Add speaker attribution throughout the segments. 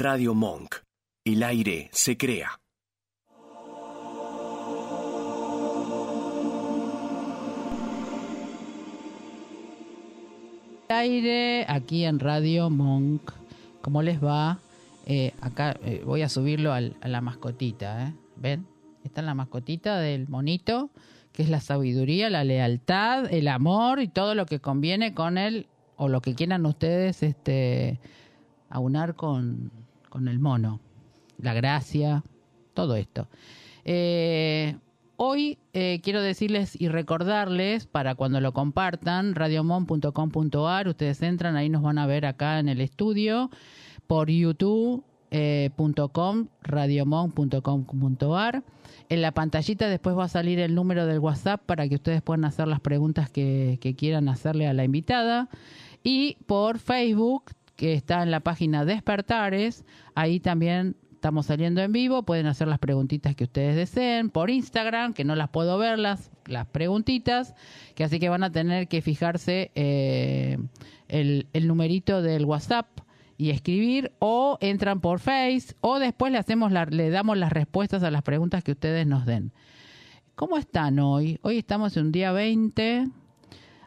Speaker 1: Radio Monk. El aire se crea.
Speaker 2: aire aquí en Radio Monk. ¿Cómo les va? Eh, acá eh, voy a subirlo al- a la mascotita, ¿eh? ¿Ven? Está en la mascotita del monito, que es la sabiduría, la lealtad, el amor y todo lo que conviene con él, o lo que quieran ustedes este, aunar con, con el mono. La gracia, todo esto. Eh, hoy eh, quiero decirles y recordarles para cuando lo compartan, radiomon.com.ar, ustedes entran, ahí nos van a ver acá en el estudio, por youtube.com, radiomon.com.ar. En la pantallita después va a salir el número del WhatsApp para que ustedes puedan hacer las preguntas que, que quieran hacerle a la invitada. Y por Facebook, que está en la página Despertares, ahí también estamos saliendo en vivo, pueden hacer las preguntitas que ustedes deseen. Por Instagram, que no las puedo ver, las, las preguntitas, que así que van a tener que fijarse eh, el, el numerito del WhatsApp y escribir o entran por Face o después le hacemos le damos las respuestas a las preguntas que ustedes nos den. ¿Cómo están hoy? Hoy estamos en un día 20,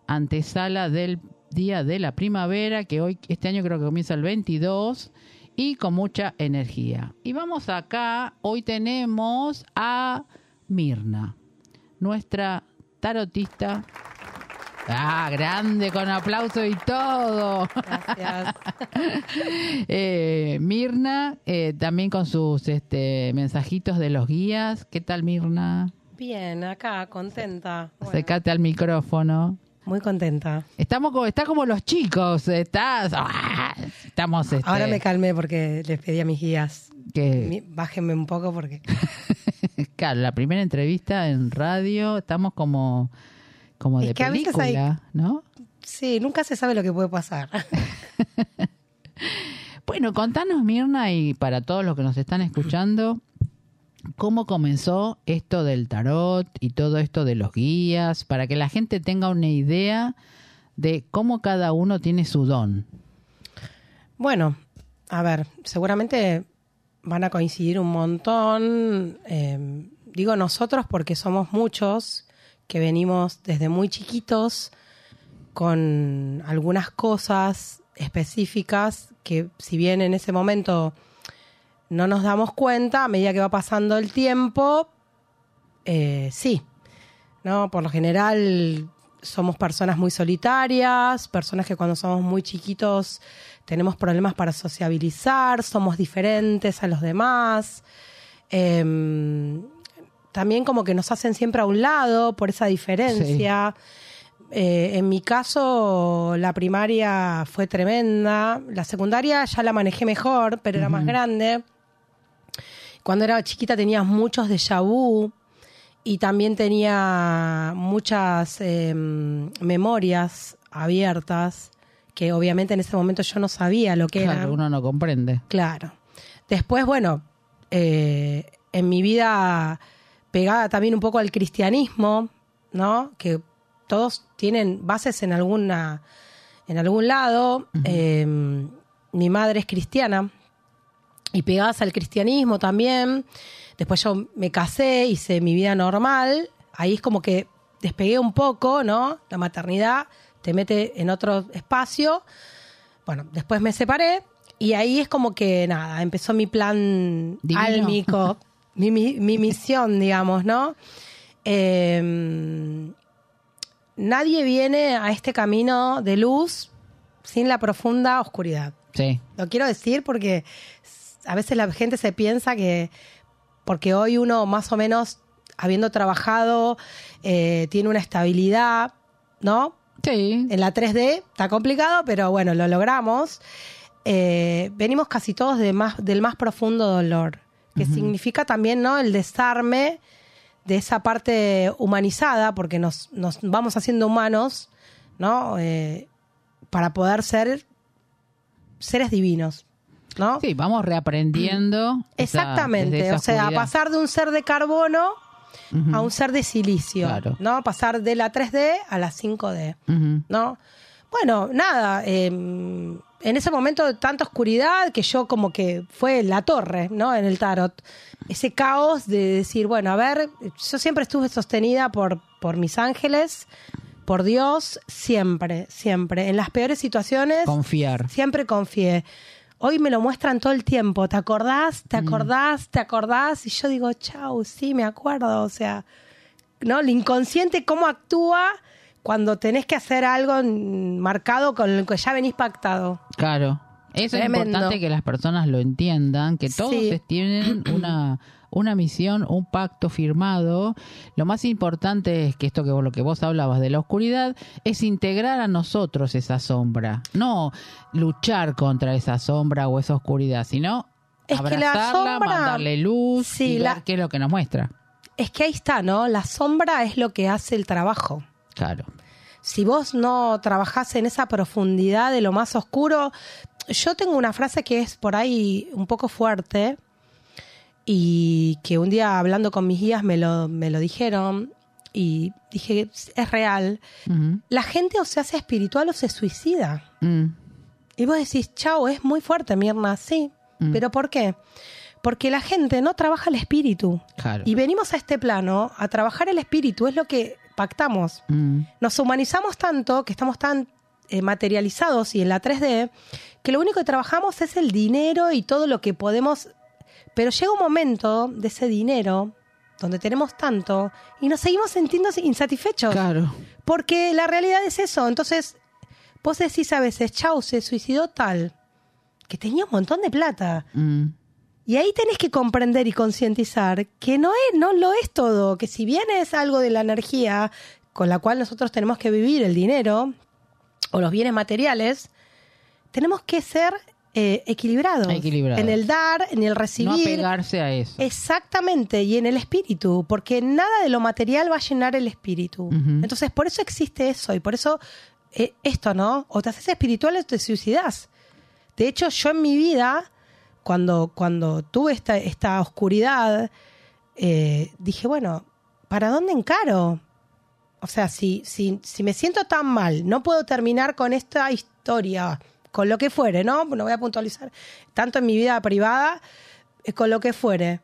Speaker 2: antesala del día de la primavera, que hoy este año creo que comienza el 22 y con mucha energía. Y vamos acá, hoy tenemos a Mirna, nuestra tarotista. Ah, grande, con aplauso y todo.
Speaker 3: Gracias.
Speaker 2: Eh, Mirna, eh, también con sus este, mensajitos de los guías. ¿Qué tal, Mirna?
Speaker 3: Bien, acá, contenta. Bueno,
Speaker 2: al micrófono.
Speaker 3: Muy contenta.
Speaker 2: Estamos como, está como los chicos, estás, ah, estamos, este,
Speaker 3: Ahora me calmé porque les pedí a mis guías.
Speaker 2: que,
Speaker 3: Bájenme un poco porque
Speaker 2: claro, la primera entrevista en radio, estamos como, como
Speaker 3: Es
Speaker 2: de
Speaker 3: que a veces
Speaker 2: película, ¿no?
Speaker 3: sí, nunca se sabe lo que puede pasar.
Speaker 2: Bueno, contanos, Mirna, y para todos los que nos están escuchando, ¿cómo comenzó esto del tarot y todo esto de los guías? Para que la gente tenga una idea de cómo cada uno tiene su don.
Speaker 3: Bueno, a ver, seguramente van a coincidir un montón. eh, digo nosotros porque somos muchos que venimos desde muy chiquitos con algunas cosas específicas que si bien en ese momento no nos damos cuenta, a medida que va pasando el tiempo, eh, sí. ¿no? Por lo general somos personas muy solitarias, personas que cuando somos muy chiquitos tenemos problemas para sociabilizar, somos diferentes a los demás. Em, también como que nos hacen siempre a un lado por esa diferencia. Eh, en mi caso, la primaria fue tremenda. La secundaria ya la manejé mejor, pero era más grande. Cuando era chiquita tenía muchos déjà vu y también tenía muchas eh, memorias abiertas que obviamente en ese momento yo no sabía lo que
Speaker 2: Claro,
Speaker 3: eran.
Speaker 2: uno no comprende.
Speaker 3: Claro. Después, bueno, eh, en mi vida pegada también un poco al cristianismo, ¿no? Que todos tienen bases en alguna, en algún lado. Eh, mi madre es cristiana y pegadas al cristianismo también. Después yo me casé, hice mi vida normal. Ahí es como que despegué un poco, ¿no? La maternidad te mete en otro espacio. Bueno, después me separé y ahí es como que nada, empezó mi plan
Speaker 2: Divino.
Speaker 3: álmico, mi, mi- mi misión, digamos, ¿no? Eh, nadie viene a este camino de luz sin la profunda oscuridad.
Speaker 2: Sí,
Speaker 3: Lo quiero decir porque a veces la gente se piensa que porque hoy uno más o menos, habiendo trabajado, eh, tiene una estabilidad, ¿no?
Speaker 2: sí.
Speaker 3: En la 3D está complicado, pero bueno, lo logramos. Eh, venimos casi todos de más, del más profundo dolor, que significa también ¿no? el desarme de esa parte humanizada, porque nos, nos vamos haciendo humanos, ¿no? Eh, para poder ser seres divinos, ¿no?
Speaker 2: Sí, vamos reaprendiendo.
Speaker 3: Exactamente,
Speaker 2: esa
Speaker 3: o sea,
Speaker 2: oscuridad.
Speaker 3: pasar de un ser de carbono a un ser de silicio,
Speaker 2: Claro.
Speaker 3: ¿no? Pasar de la 3D a la 5D.
Speaker 2: Ujú.
Speaker 3: ¿no? bueno, nada, eh, en ese momento de tanta oscuridad que yo como que fue la torre, ¿no? En el tarot. Ese caos de decir, bueno, a ver, yo siempre estuve sostenida por, por mis ángeles, por Dios, siempre, siempre. En las peores situaciones,
Speaker 2: Confiar.
Speaker 3: siempre confié. Hoy me lo muestran todo el tiempo. ¿Te acordás? ¿Te acordás? ¿Te acordás? Y yo digo, chau, sí, me acuerdo. O sea, ¿no? El inconsciente, cómo actúa cuando tenés que hacer algo mm, marcado con lo que ya venís pactado.
Speaker 2: Claro. Eso es importante que las personas lo entiendan, que todos
Speaker 3: Sí.
Speaker 2: tienen una, una misión, un pacto firmado. Lo más importante es que esto que vos, lo que vos hablabas de la oscuridad es integrar a nosotros esa sombra, no luchar contra esa sombra o esa oscuridad, sino
Speaker 3: Es que la
Speaker 2: abrazarla,
Speaker 3: sombra-
Speaker 2: mandarle luz
Speaker 3: Sí,
Speaker 2: y
Speaker 3: la-
Speaker 2: ver qué es lo que nos muestra.
Speaker 3: Es que ahí está, ¿no? La sombra es lo que hace el trabajo.
Speaker 2: Claro.
Speaker 3: si vos no trabajás en esa profundidad de lo más oscuro, yo tengo una frase que es por ahí un poco fuerte y que un día hablando con mis guías me lo, me lo dijeron y dije, es real. La gente o se hace espiritual o se suicida.
Speaker 2: Mm.
Speaker 3: Y vos decís, chao, es muy fuerte, Mirna, sí.
Speaker 2: Mm.
Speaker 3: ¿Pero por qué? Porque la gente no trabaja el espíritu.
Speaker 2: Claro.
Speaker 3: Y venimos a este plano a trabajar el espíritu, es lo que pactamos
Speaker 2: Mm.
Speaker 3: nos humanizamos tanto, que estamos tan eh, materializados y en la 3D, que lo único que trabajamos es el dinero y todo lo que podemos... Pero llega un momento de ese dinero donde tenemos tanto y nos seguimos sintiendo insatisfechos.
Speaker 2: Claro.
Speaker 3: Porque la realidad es eso. Entonces, vos decís a veces, chau, se suicidó tal, que tenía un montón de plata.
Speaker 2: Mm.
Speaker 3: Y ahí tenés que comprender y concientizar que no es, no lo es todo, que si bien es algo de la energía con la cual nosotros tenemos que vivir, el dinero o los bienes materiales, tenemos que ser eh, equilibrados.
Speaker 2: Equilibrados.
Speaker 3: En el dar, en el
Speaker 2: No
Speaker 3: recibir.
Speaker 2: apegarse a eso.
Speaker 3: Exactamente, y en el espíritu, porque nada de lo material va a llenar el espíritu. Entonces, por eso existe eso, y por eso eh, esto, ¿no? O te haces espiritual o te suicidas. De hecho, yo en mi vida, cuando, cuando tuve esta, esta oscuridad, eh, dije, bueno, ¿para dónde encaro? O sea, si, si, si me siento tan mal, no puedo terminar con esta historia, con lo que fuere, ¿no? No voy a puntualizar tanto en mi vida privada, eh, con lo que fuere.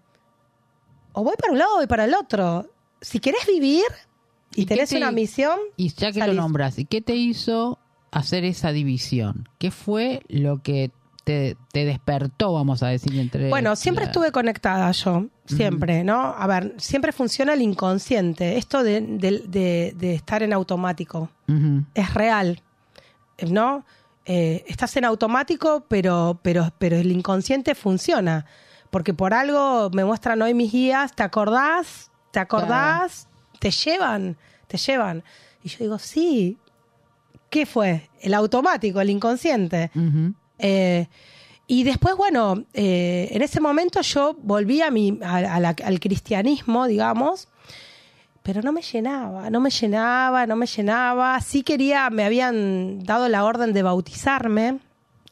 Speaker 3: O voy para un lado o voy para el otro. Si querés vivir y,
Speaker 2: ¿Y qué
Speaker 3: tenés
Speaker 2: te-
Speaker 3: una misión,
Speaker 2: Y ya que
Speaker 3: salís.
Speaker 2: lo nombras, ¿y qué te hizo hacer esa división? ¿Qué fue lo que te, te despertó, vamos a decir, entre...
Speaker 3: Bueno, siempre
Speaker 2: la-
Speaker 3: estuve conectada yo, siempre, ¿no? A ver, siempre funciona el inconsciente, esto de, de- de- de estar en automático. Es real, ¿no? Eh, estás en automático, pero, pero, pero el inconsciente funciona. Porque por algo me muestran hoy mis guías, ¿te acordás? ¿Te acordás? Te llevan, te llevan. Y yo digo, sí. ¿Qué fue? El automático, el inconsciente. Eh, y después, bueno, eh, en ese momento yo volví a mi, a- a la- al cristianismo, digamos, pero no me llenaba, no me llenaba, no me llenaba. Sí quería, me habían dado la orden de bautizarme,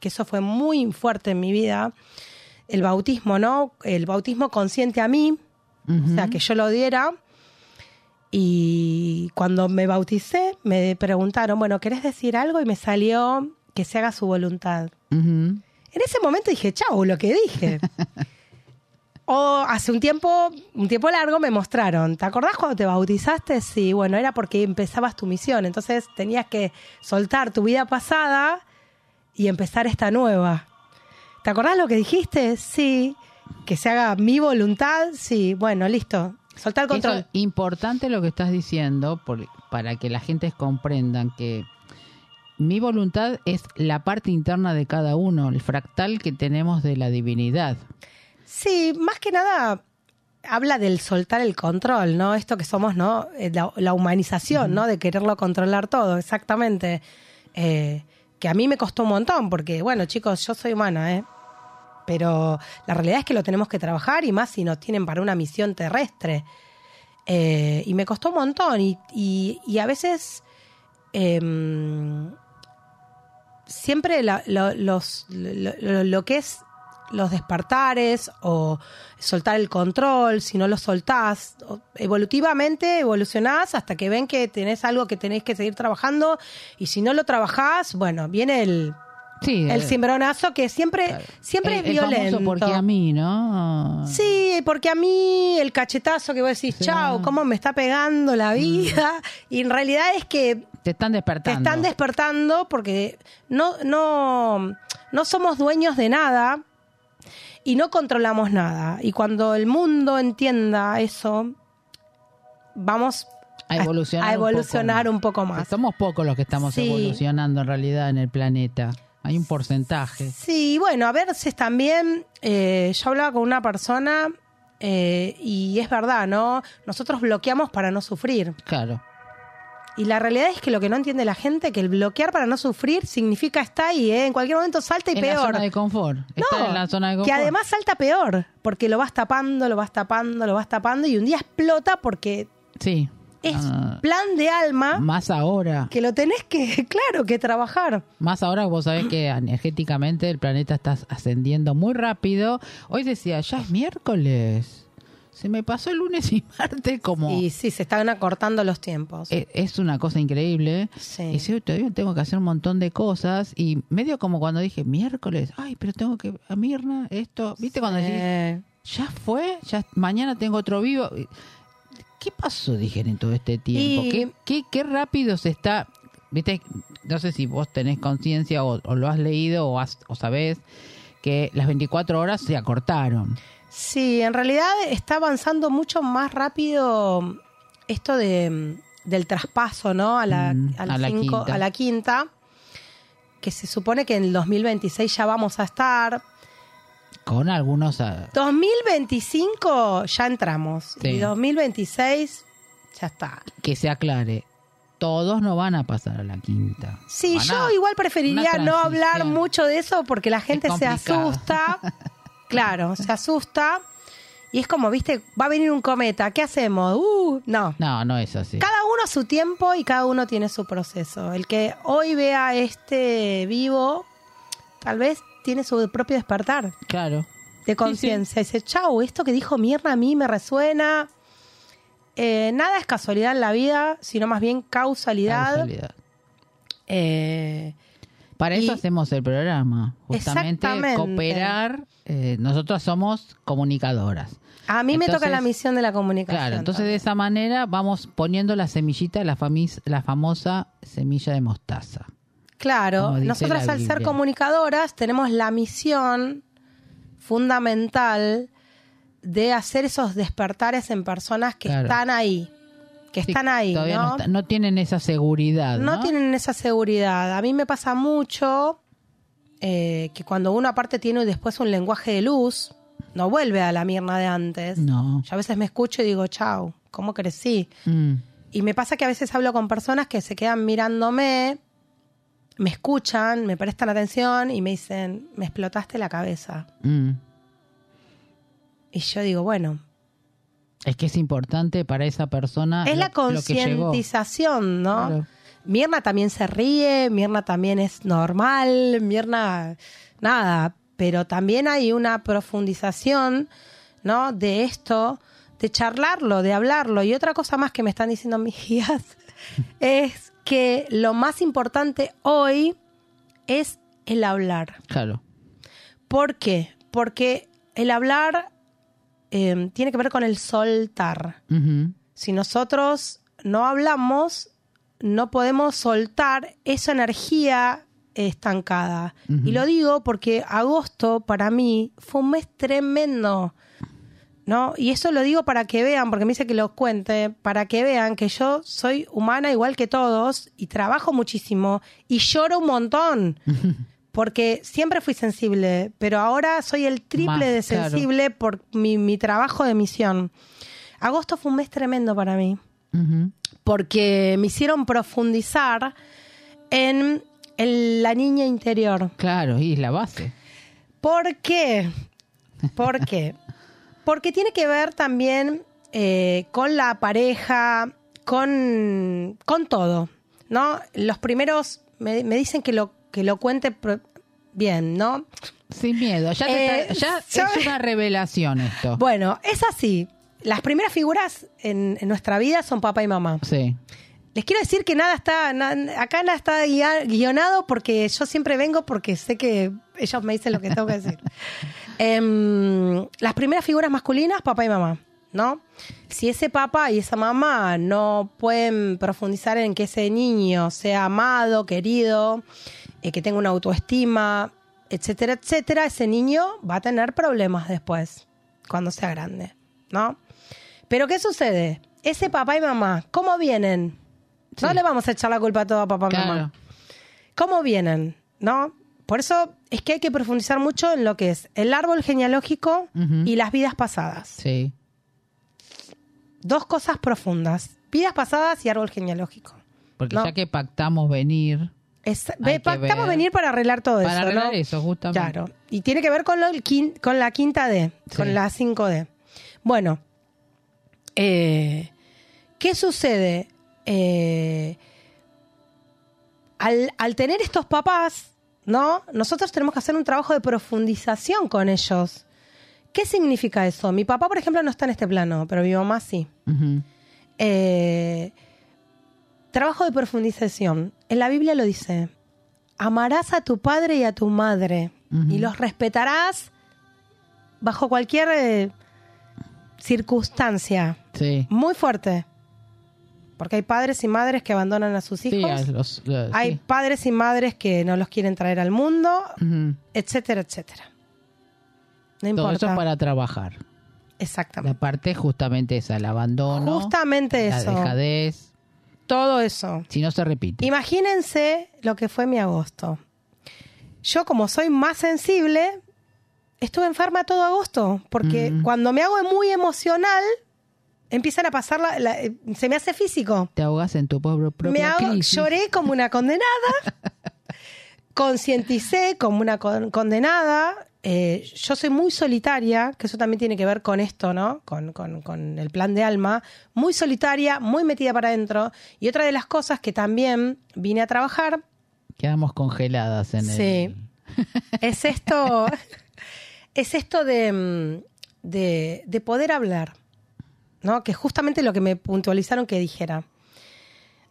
Speaker 3: que eso fue muy fuerte en mi vida. El bautismo, ¿no? El bautismo consciente a mí, o sea, que yo lo diera. Y cuando me bauticé, me preguntaron, bueno, ¿querés decir algo? Y me salió que se haga su voluntad. En ese momento dije, chau, lo que dije. o hace un tiempo, un tiempo largo me mostraron, ¿te acordás cuando te bautizaste? Sí, bueno, era porque empezabas tu misión, entonces tenías que soltar tu vida pasada y empezar esta nueva. ¿Te acordás lo que dijiste? Sí. Que se haga mi voluntad, sí. Bueno, listo. Soltar el control.
Speaker 2: Importante lo que estás diciendo para que la gente comprendan que mi voluntad es la parte interna de cada uno, el fractal que tenemos de la divinidad.
Speaker 3: Sí, más que nada habla del soltar el control, ¿no? Esto que somos, ¿no? Eh, La, la humanización, ¿no? De quererlo controlar todo, exactamente. Eh, que a mí me costó un montón, porque, bueno, chicos, yo soy humana, ¿eh? Pero la realidad es que lo tenemos que trabajar y más si nos tienen para una misión terrestre. Eh, y me costó un montón y, y- y a veces em, siempre la- lo, los, lo, lo- lo que es los despertares o soltar el control, si no lo soltás, evolutivamente evolucionás hasta que ven que tenés algo que tenés que seguir trabajando y si no lo trabajás, bueno, viene el,
Speaker 2: Sí,
Speaker 3: el
Speaker 2: eh,
Speaker 3: cimbronazo que siempre, siempre
Speaker 2: el-
Speaker 3: es
Speaker 2: el
Speaker 3: violento.
Speaker 2: porque a mí, ¿no?
Speaker 3: Sí, porque a mí el cachetazo que vos decís,
Speaker 2: Sí.
Speaker 3: chao, cómo me está pegando la vida, y en realidad es que
Speaker 2: Te están
Speaker 3: te
Speaker 2: despertando.
Speaker 3: están despertando porque no, no, no somos dueños de nada y no controlamos nada. Y cuando el mundo entienda eso, vamos
Speaker 2: a evolucionar,
Speaker 3: a evolucionar un poco más.
Speaker 2: Somos pocos los que estamos
Speaker 3: Sí.
Speaker 2: evolucionando en realidad en el planeta. Hay un porcentaje.
Speaker 3: Sí, bueno, a veces también, eh, yo hablaba con una persona eh, y es verdad, ¿no? Nosotros bloqueamos para no sufrir.
Speaker 2: Claro.
Speaker 3: Y la realidad es que lo que no entiende la gente, que el bloquear para no sufrir significa está ahí, ¿eh? En cualquier momento salta y
Speaker 2: en
Speaker 3: peor.
Speaker 2: la zona de confort.
Speaker 3: No,
Speaker 2: en la zona de
Speaker 3: que además salta peor, porque lo vas tapando, lo vas tapando, lo vas tapando y un día explota porque
Speaker 2: Sí.
Speaker 3: es
Speaker 2: Ah,
Speaker 3: plan de alma
Speaker 2: más ahora.
Speaker 3: que lo tenés que, claro, que trabajar.
Speaker 2: Más ahora vos sabés que energéticamente el planeta está ascendiendo muy rápido. Hoy decía, ya es miércoles. Se me pasó el lunes y martes como...
Speaker 3: Y sí, se están acortando los tiempos.
Speaker 2: e- Es una cosa increíble.
Speaker 3: Sí.
Speaker 2: Y sí, todavía tengo que hacer un montón de cosas. Y medio como cuando dije miércoles, ay, pero tengo que. A Mirna, esto. ¿Viste cuando decís,
Speaker 3: Eh,
Speaker 2: ya fue? ya Mañana tengo otro vivo. ¿Qué pasó, dije, en todo este tiempo?
Speaker 3: Y-
Speaker 2: ¿Qué, qué, qué rápido se está. ¿Viste? No sé si vos tenés conciencia o, o lo has leído o, has, o sabés que las 24 horas se acortaron.
Speaker 3: Sí, en realidad está avanzando mucho más rápido esto de, del traspaso, ¿no? A la,
Speaker 2: Mm,
Speaker 3: a la
Speaker 2: a la
Speaker 3: cinco-
Speaker 2: quinta.
Speaker 3: a la quinta, que se supone que en el 2026 ya vamos a estar.
Speaker 2: Con algunos. ah,
Speaker 3: 2025 ya entramos.
Speaker 2: Sí.
Speaker 3: Y 2026 ya está.
Speaker 2: que se aclare. Todos no van a pasar a la quinta.
Speaker 3: Sí,
Speaker 2: Van
Speaker 3: yo
Speaker 2: a-
Speaker 3: igual preferiría no hablar mucho de eso porque la gente se asusta. claro, se asusta. Y es como, viste, va a venir un cometa, ¿qué hacemos? Uh, no.
Speaker 2: No, no es así.
Speaker 3: Cada uno a su tiempo y cada uno tiene su proceso. El que hoy vea este vivo, tal vez tiene su propio despertar
Speaker 2: Claro.
Speaker 3: de conciencia. Dice, chau, esto que dijo Mirna a mí me resuena. Eh, nada es casualidad en la vida, sino más bien causalidad.
Speaker 2: Causalidad.
Speaker 3: Eh,
Speaker 2: Para eso
Speaker 3: Y-
Speaker 2: hacemos el programa. Justamente cooperar. eh, nosotros somos comunicadoras.
Speaker 3: a mí me toca la misión de la comunicación.
Speaker 2: Claro, entonces de esa manera vamos poniendo la semillita, la, famis- la famosa semilla de mostaza.
Speaker 3: Claro, nosotras al ser comunicadoras tenemos la misión fundamental de hacer esos despertares en personas que
Speaker 2: Claro.
Speaker 3: están ahí, que
Speaker 2: Sí,
Speaker 3: están ahí,
Speaker 2: Todavía
Speaker 3: ¿no?
Speaker 2: no, está- no tienen esa seguridad. No,
Speaker 3: No tienen esa seguridad. A mí me pasa mucho eh, que cuando uno aparte tiene después un lenguaje de luz, no vuelve a la Mirna de antes.
Speaker 2: No.
Speaker 3: Yo a veces me escucho y digo, chau, ¿cómo crecí?
Speaker 2: Mm,
Speaker 3: Y me pasa que a veces hablo con personas que se quedan mirándome, me escuchan, me prestan atención y me dicen, me explotaste la cabeza.
Speaker 2: mm.
Speaker 3: Y yo digo, bueno,
Speaker 2: Es que es importante para esa persona.
Speaker 3: es
Speaker 2: lo-
Speaker 3: la concientización, ¿no?
Speaker 2: Claro.
Speaker 3: Mirna también se ríe, Mirna también es normal, Mirna, nada, pero también hay una profundización, ¿no? De esto, de charlarlo, de hablarlo. Y otra cosa más que me están diciendo mis guías es que lo más importante hoy es el hablar.
Speaker 2: Claro.
Speaker 3: ¿Por qué? Porque el hablar eh, tiene que ver con el soltar. Si nosotros no hablamos, no podemos soltar esa energía estancada. Y lo digo porque agosto para mí fue un mes tremendo. ¿No? Y eso lo digo para que vean, porque me dice que lo cuente, para que vean que yo soy humana igual que todos y trabajo muchísimo y lloro un montón. Porque siempre fui sensible, pero ahora soy el triple
Speaker 2: Más,
Speaker 3: de
Speaker 2: claro.
Speaker 3: sensible por mi, mi trabajo de misión. Agosto fue un mes tremendo para mí, porque me hicieron profundizar en, en la niña interior.
Speaker 2: Claro, y es la base.
Speaker 3: ¿Por qué? ¿Por qué? Porque tiene que ver también eh, con la pareja, con, con todo, ¿no? Los primeros me, me dicen que lo, que lo cuente bien, ¿no?
Speaker 2: Sin miedo. Ya, te
Speaker 3: Eh,
Speaker 2: está- ya
Speaker 3: yo-
Speaker 2: es una revelación esto.
Speaker 3: Bueno, es así. Las primeras figuras en, en nuestra vida son papá y mamá.
Speaker 2: Sí.
Speaker 3: Les quiero decir que nada está, na- acá nada está guionado porque yo siempre vengo porque sé que ellos me dicen lo que tengo que decir. Em, las primeras figuras masculinas, papá y mamá, ¿no? Si ese papá y esa mamá no pueden profundizar en que ese niño sea amado, querido, eh, que tenga una autoestima, etcétera, etcétera, ese niño va a tener problemas después, cuando sea grande, ¿no? Pero ¿qué sucede? Ese papá y mamá, ¿cómo vienen? No
Speaker 2: Sí.
Speaker 3: le vamos a echar la culpa a todo a papá y
Speaker 2: Claro.
Speaker 3: mamá. ¿Cómo vienen? ¿No? Por eso es que hay que profundizar mucho en lo que es el árbol genealógico y las vidas pasadas.
Speaker 2: Sí.
Speaker 3: Dos cosas profundas. Vidas pasadas y árbol genealógico.
Speaker 2: Porque
Speaker 3: No.
Speaker 2: ya que pactamos venir
Speaker 3: Es- ve- pactamos venir para arreglar todo
Speaker 2: para
Speaker 3: eso,
Speaker 2: arreglar
Speaker 3: ¿no?
Speaker 2: eso, justamente.
Speaker 3: Claro. Y tiene que ver con, lo- la quinta D, con la 5D. Bueno, eh, ¿qué sucede? Eh, al, al tener estos papás, ¿no? Nosotros tenemos que hacer un trabajo de profundización con ellos. ¿Qué significa eso? Mi papá, por ejemplo, no está en este plano, pero mi mamá sí. Eh, trabajo de profundización. En la Biblia lo dice. Amarás a tu padre y a tu madre y los respetarás bajo cualquier eh, circunstancia.
Speaker 2: Sí.
Speaker 3: Muy fuerte. Porque hay padres y madres que abandonan a sus
Speaker 2: Sí,
Speaker 3: hijos.
Speaker 2: los- los-
Speaker 3: hay
Speaker 2: sí.
Speaker 3: padres y madres que no los quieren traer al mundo, etcétera, etcétera. No
Speaker 2: Todo
Speaker 3: importa.
Speaker 2: eso para trabajar. La
Speaker 3: Exactamente.
Speaker 2: parte justamente esa, el abandono,
Speaker 3: Justamente
Speaker 2: la
Speaker 3: eso.
Speaker 2: dejadez,
Speaker 3: Todo eso.
Speaker 2: si no se repite.
Speaker 3: Imagínense lo que fue mi agosto. Yo, como soy más sensible, estuve enferma todo agosto, porque
Speaker 2: Mm.
Speaker 3: cuando me hago muy emocional, empiezan a pasar, la, la- se me hace físico.
Speaker 2: Te ahogas en tu propio
Speaker 3: Me hago, lloré como una condenada, concienticé como una con- condenada. Eh, yo soy muy solitaria, que eso también tiene que ver con esto, ¿no? Con, con- con el plan de alma. Muy solitaria, muy metida para adentro. Y otra de las cosas que también vine a trabajar
Speaker 2: Quedamos congeladas en
Speaker 3: Sí.
Speaker 2: el...
Speaker 3: es esto, es esto de, mm, de, de poder hablar, ¿no? Que es justamente lo que me puntualizaron que dijera.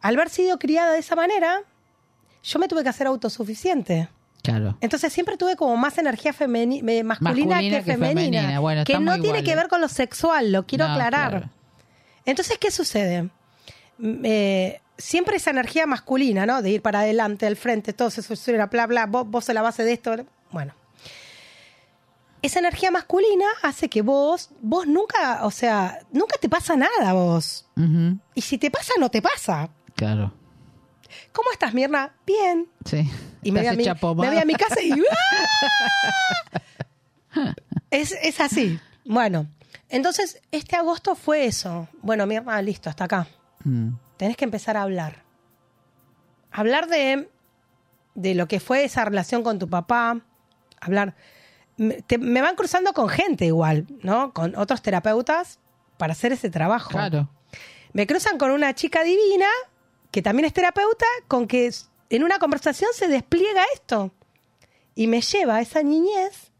Speaker 3: Al haber sido criada de esa manera, yo me tuve que hacer autosuficiente.
Speaker 2: Claro.
Speaker 3: Entonces siempre tuve como más energía eh, masculina,
Speaker 2: Masculina
Speaker 3: que,
Speaker 2: que
Speaker 3: femenina.
Speaker 2: femenina. Bueno,
Speaker 3: que no tiene que
Speaker 2: iguales.
Speaker 3: ver con lo sexual, lo quiero
Speaker 2: No,
Speaker 3: aclarar.
Speaker 2: claro.
Speaker 3: Entonces, ¿qué sucede? Eh, siempre esa energía masculina, ¿no? De ir para adelante, al frente, todo eso era bla, bla, vos, vos sos la base de esto. Bueno. Esa energía masculina hace que vos, vos nunca, o sea, nunca te pasa nada vos. Y si te pasa, no te pasa.
Speaker 2: Claro.
Speaker 3: ¿Cómo estás, Mirna? Bien.
Speaker 2: Sí.
Speaker 3: Y me voy, a mi, me voy a mi casa y... ¡ah! es, es así. Bueno, entonces este agosto fue eso. Bueno, Mirna, listo, hasta acá.
Speaker 2: Mm.
Speaker 3: Tenés que empezar a hablar. Hablar de, de lo que fue esa relación con tu papá. Hablar. Me, te- me van cruzando con gente igual, ¿no? Con otros terapeutas para hacer ese trabajo.
Speaker 2: Claro.
Speaker 3: Me cruzan con una chica divina, que también es terapeuta, con que en una conversación se despliega esto. Y me lleva a esa niñez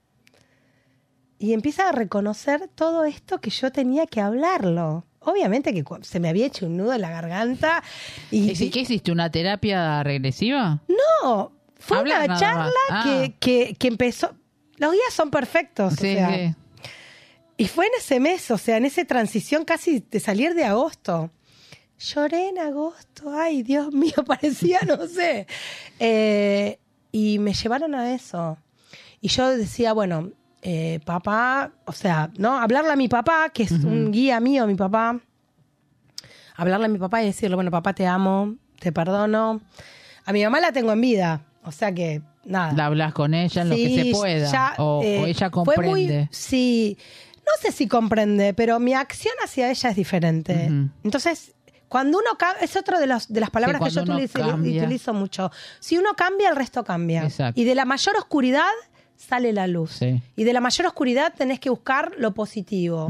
Speaker 3: y empieza a reconocer todo esto que yo tenía que hablarlo. Obviamente que se me había hecho un nudo en la garganta y,
Speaker 2: ¿Y si- ¿Qué hiciste? ¿Una terapia regresiva?
Speaker 3: no, fue una charla.
Speaker 2: Ah.
Speaker 3: que, que, que empezó. Los días son perfectos. o
Speaker 2: Sí,
Speaker 3: sea,
Speaker 2: sí.
Speaker 3: Y fue en ese mes, o sea, en esa transición casi de salir de agosto. Lloré en agosto, ay, Dios mío, parecía, no sé. Eh, y me llevaron a eso. Y yo decía, bueno, eh, papá, o sea, ¿no? Hablarle a mi papá, que es un guía mío, mi papá. Hablarle a mi papá y decirle, bueno, papá, te amo, te perdono. A mi mamá la tengo en vida, o sea que, nada.
Speaker 2: La hablas con ella en lo que se pueda.
Speaker 3: ya,
Speaker 2: o,
Speaker 3: eh,
Speaker 2: o ella
Speaker 3: muy-
Speaker 2: comprende.
Speaker 3: sí, no sé si comprende, pero mi acción hacia ella es diferente. Entonces, cuando uno cambia, es otra de, los, de las palabras que yo utilizo, mucho. Si uno cambia, el resto cambia.
Speaker 2: Exacto.
Speaker 3: Y de la mayor oscuridad sale la luz.
Speaker 2: Sí.
Speaker 3: Y de la mayor oscuridad tenés que buscar lo positivo.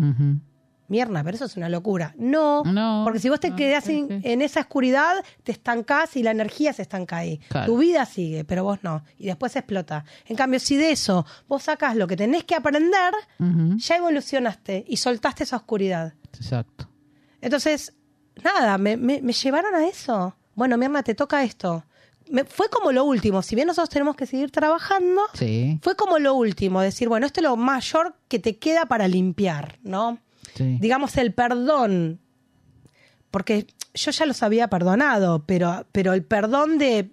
Speaker 3: Mierda, pero eso es una locura. No,
Speaker 2: No,
Speaker 3: porque si vos te
Speaker 2: no,
Speaker 3: quedás
Speaker 2: sí,
Speaker 3: en,
Speaker 2: sí.
Speaker 3: en esa oscuridad, te estancás y la energía se estanca ahí.
Speaker 2: Claro.
Speaker 3: Tu vida sigue, pero vos no. Y después explota. En cambio, si de eso vos sacás lo que tenés que aprender, ya evolucionaste y soltaste esa oscuridad.
Speaker 2: Exacto.
Speaker 3: Entonces, nada, me, me- me llevaron a eso. Bueno, Mirna, te toca esto. Me- fue como lo último. Si bien nosotros tenemos que seguir trabajando,
Speaker 2: Sí,
Speaker 3: fue como lo último. Decir, bueno, esto es lo mayor que te queda para limpiar, ¿no?
Speaker 2: sí.
Speaker 3: Digamos, el perdón. Porque yo ya los había perdonado, pero, pero el perdón de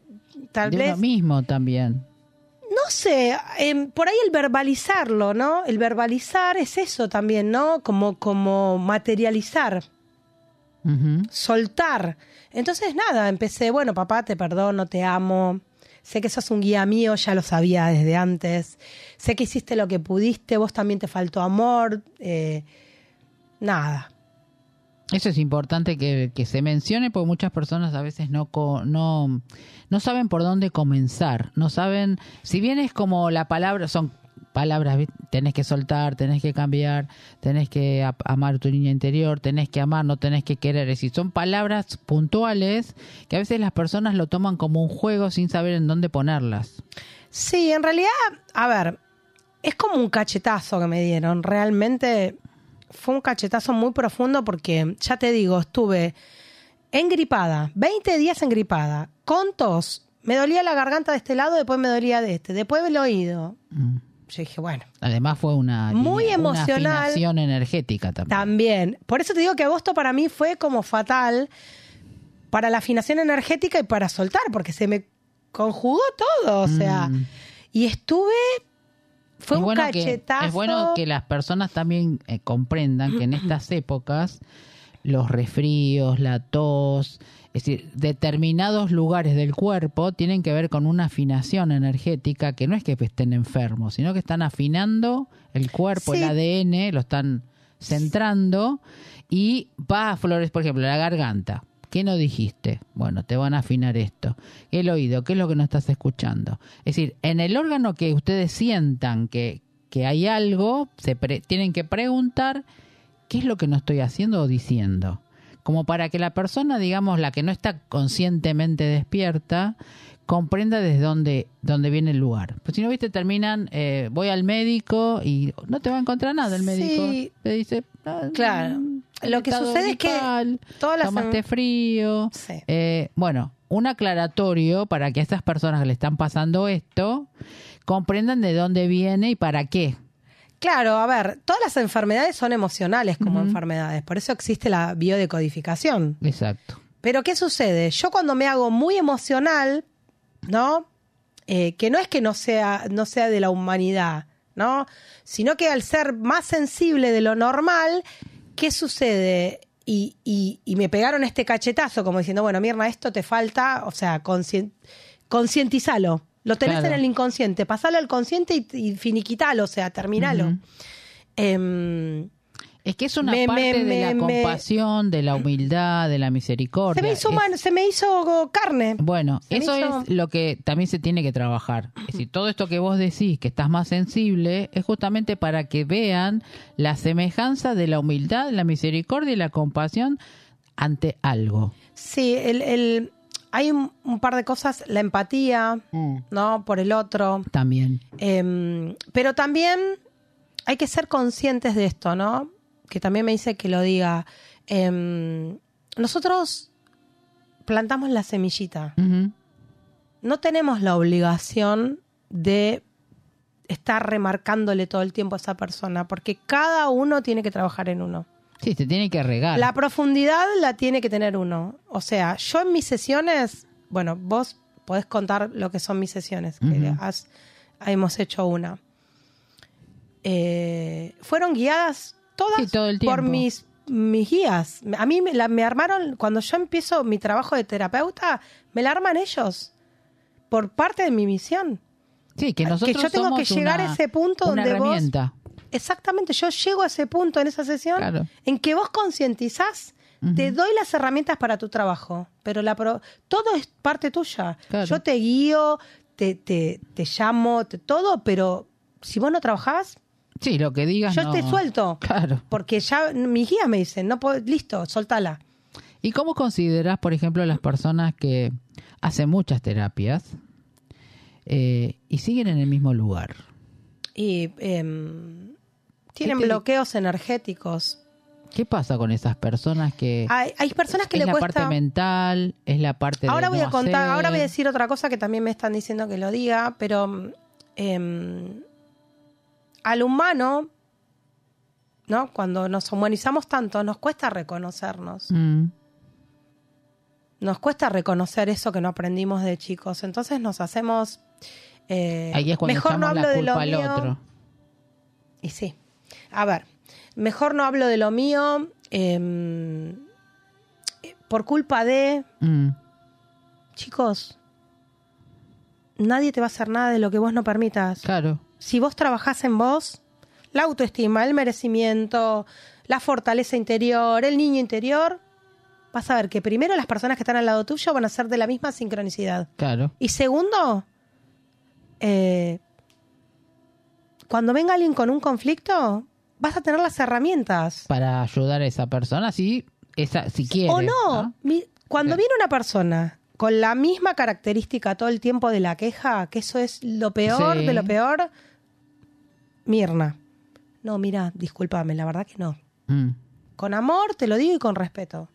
Speaker 3: tal
Speaker 2: de
Speaker 3: vez
Speaker 2: uno mismo también.
Speaker 3: no sé, em, por ahí el verbalizarlo, ¿no? El verbalizar es eso también, ¿no? Como, como materializar, Soltar. Entonces, nada, empecé, bueno, papá, te perdono, te amo. Sé que sos un guía mío, ya lo sabía desde antes. Sé que hiciste lo que pudiste, vos también te faltó amor. eh, nada.
Speaker 2: Eso es importante que, que se mencione porque muchas personas a veces no, no, no saben por dónde comenzar. No saben, si bien es como la palabra, son palabras, tenés que soltar, tenés que cambiar, tenés que amar tu niña interior, tenés que amar, no tenés que querer. Es decir, son palabras puntuales que a veces las personas lo toman como un juego sin saber en dónde ponerlas.
Speaker 3: Sí, en realidad, a ver, es como un cachetazo que me dieron. Realmente fue un cachetazo muy profundo porque, ya te digo, estuve engripada, 20 días engripada, con tos. Me dolía la garganta de este lado, después me dolía de este, después el oído.
Speaker 2: Mm.
Speaker 3: Yo dije, bueno,
Speaker 2: Además fue una,
Speaker 3: Muy
Speaker 2: una
Speaker 3: emocional.
Speaker 2: afinación energética también.
Speaker 3: también. Por eso te digo que agosto para mí fue como fatal para la afinación energética y para soltar, porque se me conjugó todo, o sea,
Speaker 2: Mm.
Speaker 3: y estuve... Fue
Speaker 2: es
Speaker 3: un
Speaker 2: bueno
Speaker 3: cachetazo.
Speaker 2: Que, es bueno que las personas también eh, comprendan que en estas épocas los resfríos, la tos, es decir, determinados lugares del cuerpo tienen que ver con una afinación energética que no es que estén enfermos, sino que están afinando el cuerpo,
Speaker 3: Sí.
Speaker 2: el ADN, lo están centrando y va a flores, por ejemplo, la garganta. ¿Qué no dijiste? Bueno, te van a afinar esto. El oído, ¿qué es lo que no estás escuchando? Es decir, en el órgano que ustedes sientan que, que hay algo, se pre- tienen que preguntar qué es lo que no estoy haciendo o diciendo. Como para que la persona, digamos, la que no está conscientemente despierta, comprenda desde dónde, dónde viene el lugar. Pues si no, viste, terminan, eh, voy al médico y no te va a encontrar nada el médico.
Speaker 3: Sí.
Speaker 2: Te dice, "Ah,
Speaker 3: Claro.
Speaker 2: mm,
Speaker 3: Lo que sucede es que todas las
Speaker 2: tomaste frío.
Speaker 3: Sí.
Speaker 2: Eh, bueno, un aclaratorio para que a estas personas que le están pasando esto comprendan de dónde viene y para qué.
Speaker 3: Claro, a ver, todas las enfermedades son emocionales como enfermedades, por eso existe la biodecodificación.
Speaker 2: Exacto.
Speaker 3: Pero ¿qué sucede? Yo cuando me hago muy emocional, ¿no? Eh, que no es que no sea, no sea de la humanidad, ¿no? Sino que al ser más sensible de lo normal, ¿qué sucede? Y, y- y me pegaron este cachetazo como diciendo, bueno, Mirna, esto te falta, o sea, concientizalo. Lo tenés
Speaker 2: Claro.
Speaker 3: en el inconsciente, pasalo al consciente y, y finiquitalo, o sea, terminalo. Em,
Speaker 2: Es que es una
Speaker 3: Me-
Speaker 2: parte
Speaker 3: me-
Speaker 2: de la
Speaker 3: me-
Speaker 2: compasión, de la humildad, de la misericordia.
Speaker 3: se me hizo
Speaker 2: Es-
Speaker 3: man- se me hizo carne.
Speaker 2: Bueno,
Speaker 3: Se
Speaker 2: eso
Speaker 3: hizo-
Speaker 2: es lo que también se tiene que trabajar. Es decir, todo esto que vos decís, que estás más sensible, es justamente para que vean la semejanza de la humildad, la misericordia y la compasión ante algo.
Speaker 3: Sí, el, el- hay un, un par de cosas, la empatía, ¿no? Por el otro.
Speaker 2: También.
Speaker 3: Em, pero también hay que ser conscientes de esto, ¿no? Que también me dice que lo diga. Em, nosotros plantamos la semillita. No tenemos la obligación de estar remarcándole todo el tiempo a esa persona, porque cada uno tiene que trabajar en uno.
Speaker 2: Sí, se tiene que regar.
Speaker 3: La profundidad la tiene que tener uno. O sea, yo en mis sesiones, bueno, vos podés contar lo que son mis sesiones, que has- hemos hecho una. Eh, fueron guiadas todas
Speaker 2: Sí, todo el
Speaker 3: por mis, mis guías. A mí me, la, me armaron, cuando yo empiezo mi trabajo de terapeuta, me la arman ellos, por parte de mi misión.
Speaker 2: sí, que nosotros
Speaker 3: yo tengo
Speaker 2: somos
Speaker 3: que llegar
Speaker 2: una-
Speaker 3: a ese punto donde vos-. Exactamente, yo llego a ese punto en esa sesión
Speaker 2: Claro.
Speaker 3: en que vos concientizás, te doy las herramientas para tu trabajo, pero la pro- todo es parte tuya.
Speaker 2: Claro.
Speaker 3: Yo te guío, te, te, te llamo, te, todo, pero si vos no trabajás,
Speaker 2: Sí, lo que digas
Speaker 3: Yo
Speaker 2: no-
Speaker 3: te suelto.
Speaker 2: Claro.
Speaker 3: Porque ya mis guías me dicen, no puedo, listo, soltala.
Speaker 2: ¿Y cómo consideras, por ejemplo, las personas que hacen muchas terapias eh, y siguen en el mismo lugar?
Speaker 3: Y em, tienen
Speaker 2: te di-
Speaker 3: bloqueos energéticos.
Speaker 2: ¿Qué pasa con esas personas que
Speaker 3: Hay, hay personas que
Speaker 2: es
Speaker 3: le
Speaker 2: la
Speaker 3: cuesta...
Speaker 2: parte mental, es la parte de
Speaker 3: Ahora voy
Speaker 2: no
Speaker 3: a contar,
Speaker 2: hacer?
Speaker 3: ahora voy a decir otra cosa que también me están diciendo que lo diga, pero em, al humano, ¿no? Cuando nos humanizamos tanto, nos cuesta reconocernos.
Speaker 2: Mm,
Speaker 3: Nos cuesta reconocer eso que no aprendimos de chicos. Entonces nos hacemos. eh,
Speaker 2: ahí es cuando
Speaker 3: mejor no hablo
Speaker 2: la
Speaker 3: de lo
Speaker 2: culpa al
Speaker 3: mío.
Speaker 2: otro.
Speaker 3: Y sí. A ver, mejor no hablo de lo mío. em, por culpa de.
Speaker 2: Mm,
Speaker 3: Chicos, nadie te va a hacer nada de lo que vos no permitas.
Speaker 2: claro.
Speaker 3: Si vos trabajás en vos, la autoestima, el merecimiento, la fortaleza interior, el niño interior, vas a ver que primero las personas que están al lado tuyo van a ser de la misma sincronicidad.
Speaker 2: Claro.
Speaker 3: Y segundo, eh, cuando venga alguien con un conflicto, vas a tener las herramientas.
Speaker 2: Para ayudar a esa persona, si, esa, si quiere.
Speaker 3: O no, mi- cuando
Speaker 2: Sí.
Speaker 3: viene una persona con la misma característica todo el tiempo de la queja, que eso es lo peor
Speaker 2: Sí.
Speaker 3: de lo peor, Mirna. No, mira, discúlpame, la verdad que no.
Speaker 2: Mm,
Speaker 3: Con amor te lo digo y con respeto.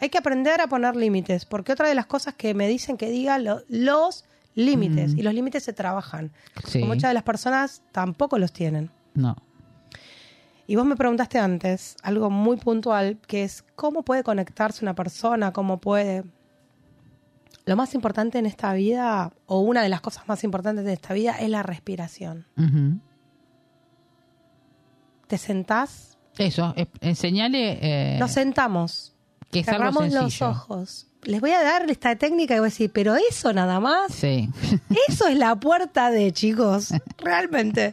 Speaker 3: Hay que aprender a poner límites, porque otra de las cosas que me dicen que diga lo- los límites, y los límites se trabajan.
Speaker 2: sí.
Speaker 3: Muchas de las personas tampoco los tienen.
Speaker 2: No.
Speaker 3: Y vos me preguntaste antes algo muy puntual, que es cómo puede conectarse una persona, cómo puede... Lo más importante en esta vida, o una de las cosas más importantes de esta vida, es la respiración. Te sentás,
Speaker 2: Eso, es- enseñale eh,
Speaker 3: nos sentamos,
Speaker 2: que es algo
Speaker 3: cerramos los ojos. Les voy a dar esta técnica y voy a decir, pero eso nada más,
Speaker 2: Sí.
Speaker 3: eso es la puerta de chicos, realmente.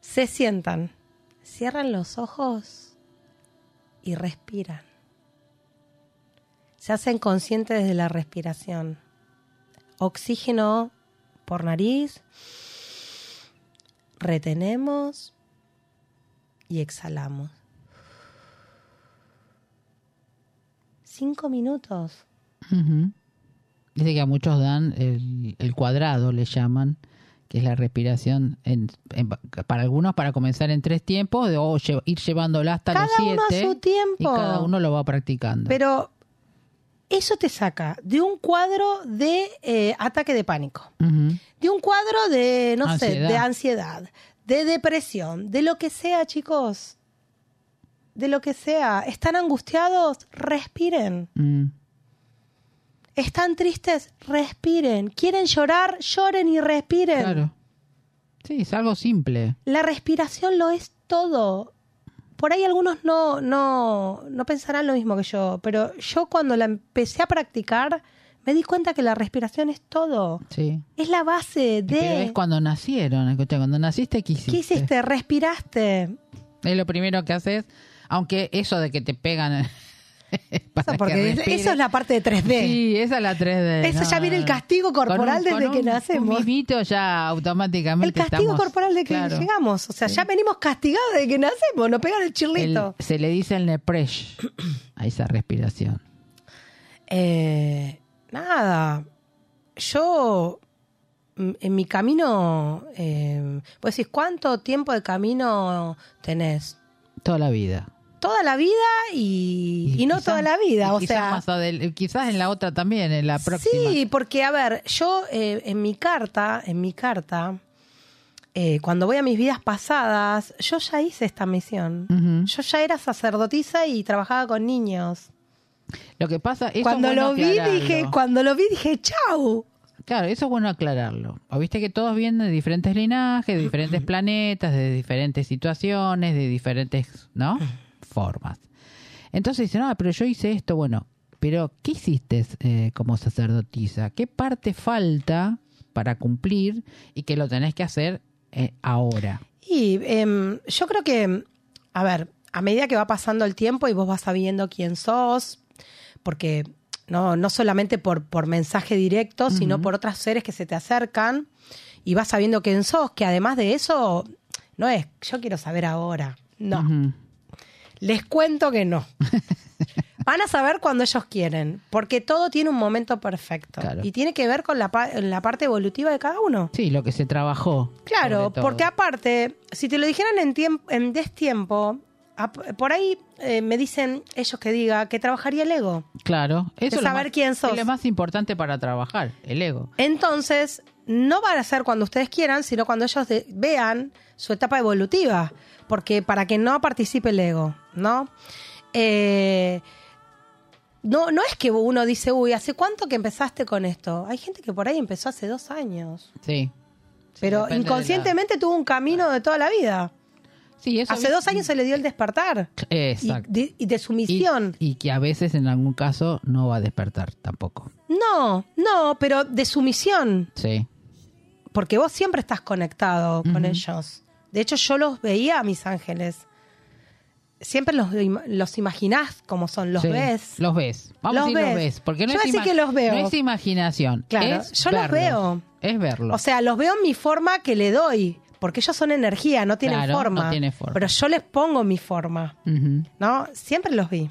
Speaker 3: Se sientan, cierran los ojos y respiran. Se hacen conscientes de la respiración. Oxígeno por nariz. Retenemos y exhalamos. Cinco minutos.
Speaker 2: Dice que a muchos dan el, el cuadrado, le llaman, que es la respiración, en, en- para algunos para comenzar en tres tiempos o lle- ir llevándola hasta
Speaker 3: Cada
Speaker 2: los
Speaker 3: uno a
Speaker 2: siete.
Speaker 3: su tiempo.
Speaker 2: Y cada uno lo va practicando.
Speaker 3: Pero eso te saca de un cuadro de eh, ataque de pánico, de un cuadro de, no sé, de ansiedad, de depresión, de lo que sea, chicos. De lo que sea. ¿Están angustiados? Respiren.
Speaker 2: Mm.
Speaker 3: ¿Están tristes? Respiren. ¿Quieren llorar? Lloren y respiren.
Speaker 2: Claro. Sí, es algo simple.
Speaker 3: La respiración lo es todo. Por ahí algunos no, no, no pensarán lo mismo que yo, pero yo cuando la empecé a practicar me di cuenta que la respiración es todo.
Speaker 2: Sí.
Speaker 3: Es la base
Speaker 2: Pero
Speaker 3: de...
Speaker 2: es cuando nacieron. escucha, Cuando naciste, ¿qué hiciste?
Speaker 3: ¿Qué hiciste? Respiraste.
Speaker 2: Es lo primero que haces. Aunque eso de que te pegan. para
Speaker 3: Eso,
Speaker 2: que
Speaker 3: es- eso es la parte de 3D.
Speaker 2: Sí, esa es la 3D.
Speaker 3: Eso ya viene el castigo
Speaker 2: Con
Speaker 3: corporal
Speaker 2: un-
Speaker 3: desde
Speaker 2: con
Speaker 3: que
Speaker 2: un-
Speaker 3: nacemos.
Speaker 2: Un mimito ya
Speaker 3: El
Speaker 2: automáticamente.
Speaker 3: castigo
Speaker 2: estamos-
Speaker 3: corporal de que
Speaker 2: claro.
Speaker 3: llegamos. O sea, ya venimos castigados desde que nacemos. Nos pegan el
Speaker 2: El-
Speaker 3: chirlito.
Speaker 2: se le dice el nepresh a esa respiración.
Speaker 3: Eh, nada, yo en mi camino, eh, vos decís, ¿cuánto tiempo de camino tenés?
Speaker 2: Toda la vida.
Speaker 3: Toda la vida y, y no
Speaker 2: quizás-
Speaker 3: toda la vida, o
Speaker 2: quizás
Speaker 3: sea...
Speaker 2: más adel- quizás en la otra también, en la próxima.
Speaker 3: Sí, porque a ver, yo eh, en mi carta, en mi carta, eh, cuando voy a mis vidas pasadas, yo ya hice esta misión. Yo ya era sacerdotisa y trabajaba con niños.
Speaker 2: Lo que pasa es
Speaker 3: cuando lo vi dije, cuando lo vi dije, chau.
Speaker 2: Claro, eso es bueno aclararlo. O viste que todos vienen de diferentes linajes, de diferentes planetas, de diferentes situaciones, de diferentes, ¿no? Formas. Entonces dicen, ah, pero yo hice esto, bueno, pero ¿qué hiciste eh, como sacerdotisa? ¿Qué parte falta para cumplir y que lo tenés que hacer eh, ahora?
Speaker 3: Y em, yo creo que, a ver, a medida que va pasando el tiempo y vos vas sabiendo quién sos, porque no, no solamente por, por mensaje directo, sino por otros seres que se te acercan y vas sabiendo quién sos, que además de eso No es, yo quiero saber ahora. No. Les cuento que no. Van a saber cuando ellos quieren, porque todo tiene un momento perfecto.
Speaker 2: Claro.
Speaker 3: Y tiene que ver con la, la parte evolutiva de cada uno.
Speaker 2: Sí, lo que se trabajó.
Speaker 3: Claro, porque aparte, si te lo dijeran en, tiemp- en destiempo, por ahí eh, me dicen ellos que diga que trabajaría el ego.
Speaker 2: Claro, eso
Speaker 3: de
Speaker 2: es lo
Speaker 3: saber
Speaker 2: más-
Speaker 3: quién sos.
Speaker 2: Es lo más importante para trabajar, el ego.
Speaker 3: Entonces, no van a ser cuando ustedes quieran, sino cuando ellos de- vean su etapa evolutiva, porque para que no participe el ego, ¿no? Eh, no, no es que uno dice, uy, ¿hace cuánto que empezaste con esto? Hay gente que por ahí empezó hace dos años,
Speaker 2: Sí. Sí,
Speaker 3: pero
Speaker 2: la-
Speaker 3: inconscientemente tuvo un camino de toda la vida.
Speaker 2: Sí, eso
Speaker 3: Hace dos años se le dio el despertar y
Speaker 2: Exacto.
Speaker 3: de, y de sumisión.
Speaker 2: y que a veces en algún caso no va a despertar tampoco.
Speaker 3: No, no, pero de sumisión.
Speaker 2: Sí.
Speaker 3: porque vos siempre estás conectado con ellos. De hecho, yo los veía a mis ángeles. Siempre los, los imaginás como son, los
Speaker 2: Sí,
Speaker 3: ves.
Speaker 2: Los ves. Vamos
Speaker 3: Los
Speaker 2: a decir los
Speaker 3: ves.
Speaker 2: ves. Porque no
Speaker 3: Yo
Speaker 2: es,
Speaker 3: que los veo.
Speaker 2: no es imaginación.
Speaker 3: Claro,
Speaker 2: es
Speaker 3: yo los
Speaker 2: verlos.
Speaker 3: veo.
Speaker 2: Es verlo.
Speaker 3: O sea, los veo en mi forma que le doy, porque ellos son energía, no tienen
Speaker 2: Claro,
Speaker 3: forma.
Speaker 2: no tiene forma.
Speaker 3: Pero yo les pongo mi forma. ¿no? Siempre los vi.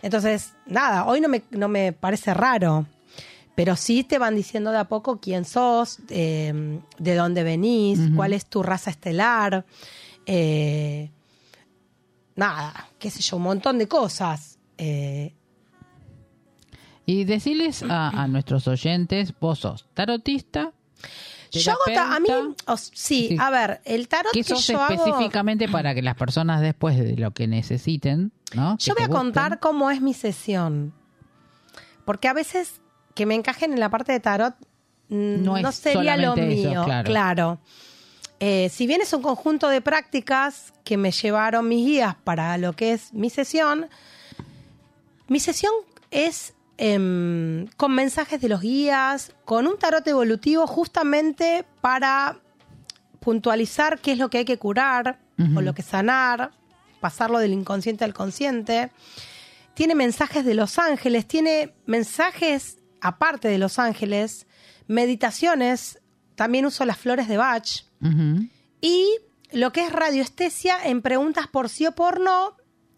Speaker 3: Entonces, nada, hoy no me, no me parece raro, pero sí te van diciendo de a poco quién sos, eh, de dónde venís, cuál es tu raza estelar, eh, nada, qué sé yo, un montón de cosas. Eh,
Speaker 2: Y decirles a, a nuestros oyentes, vos sos tarotista.
Speaker 3: yo hago, ta- a mí, sí,
Speaker 2: Sí.
Speaker 3: a ver, el tarot
Speaker 2: ¿Qué
Speaker 3: que
Speaker 2: sos
Speaker 3: yo hago...
Speaker 2: específicamente para que las personas después de lo que necesiten, ¿no?
Speaker 3: Yo
Speaker 2: Que
Speaker 3: voy a contar cómo es mi sesión. Porque a veces que me encajen en la parte de tarot mm,
Speaker 2: No
Speaker 3: sería lo
Speaker 2: eso,
Speaker 3: mío.
Speaker 2: claro.
Speaker 3: Eh, si bien es un conjunto de prácticas que me llevaron mis guías para lo que es mi sesión, mi sesión es em, con mensajes de los guías, con un tarot evolutivo justamente para puntualizar qué es lo que hay que curar o lo que sanar, pasarlo del inconsciente al consciente. Tiene mensajes de los ángeles, tiene mensajes aparte de los ángeles, meditaciones, también uso las flores de Bach y lo que es radioestesia en preguntas por sí o por no,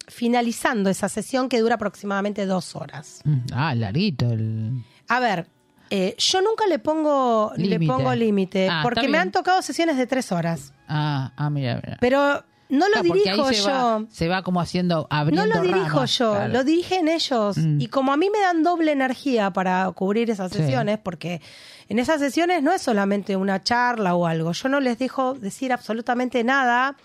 Speaker 3: finalizando esa sesión que dura aproximadamente dos horas.
Speaker 2: Mm, Ah, larguito. El...
Speaker 3: A ver, eh, yo nunca le pongo le
Speaker 2: Límite.
Speaker 3: pongo límite,
Speaker 2: Ah,
Speaker 3: porque me han tocado sesiones de tres horas,
Speaker 2: Ah, ah, mira, mira.
Speaker 3: pero no lo
Speaker 2: Claro, porque
Speaker 3: dirijo
Speaker 2: ahí se
Speaker 3: yo.
Speaker 2: Va, se va como haciendo,
Speaker 3: No
Speaker 2: abriendo
Speaker 3: lo dirijo
Speaker 2: ramas,
Speaker 3: yo,
Speaker 2: claro.
Speaker 3: lo dirigen ellos.
Speaker 2: Mm.
Speaker 3: Y como a mí me dan doble energía para cubrir esas
Speaker 2: Sí.
Speaker 3: sesiones, porque en esas sesiones no es solamente una charla o algo, yo no les dejo decir absolutamente nada,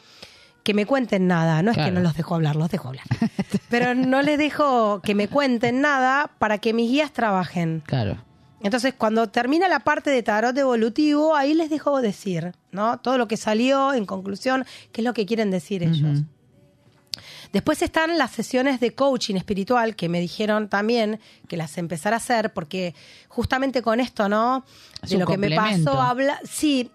Speaker 3: que me cuenten nada. No es que no los dejo hablar, los dejo hablar. Pero no les dejo que me cuenten nada para que mis guías trabajen.
Speaker 2: Claro.
Speaker 3: Entonces, cuando termina la parte de tarot evolutivo, ahí les dejo decir, ¿no? Todo lo que salió, en conclusión, qué es lo que quieren decir ellos. Después están las sesiones de coaching espiritual que me dijeron también que las empezara a hacer porque justamente con esto, ¿no?
Speaker 2: Es
Speaker 3: De lo que me pasó, habla. Sí,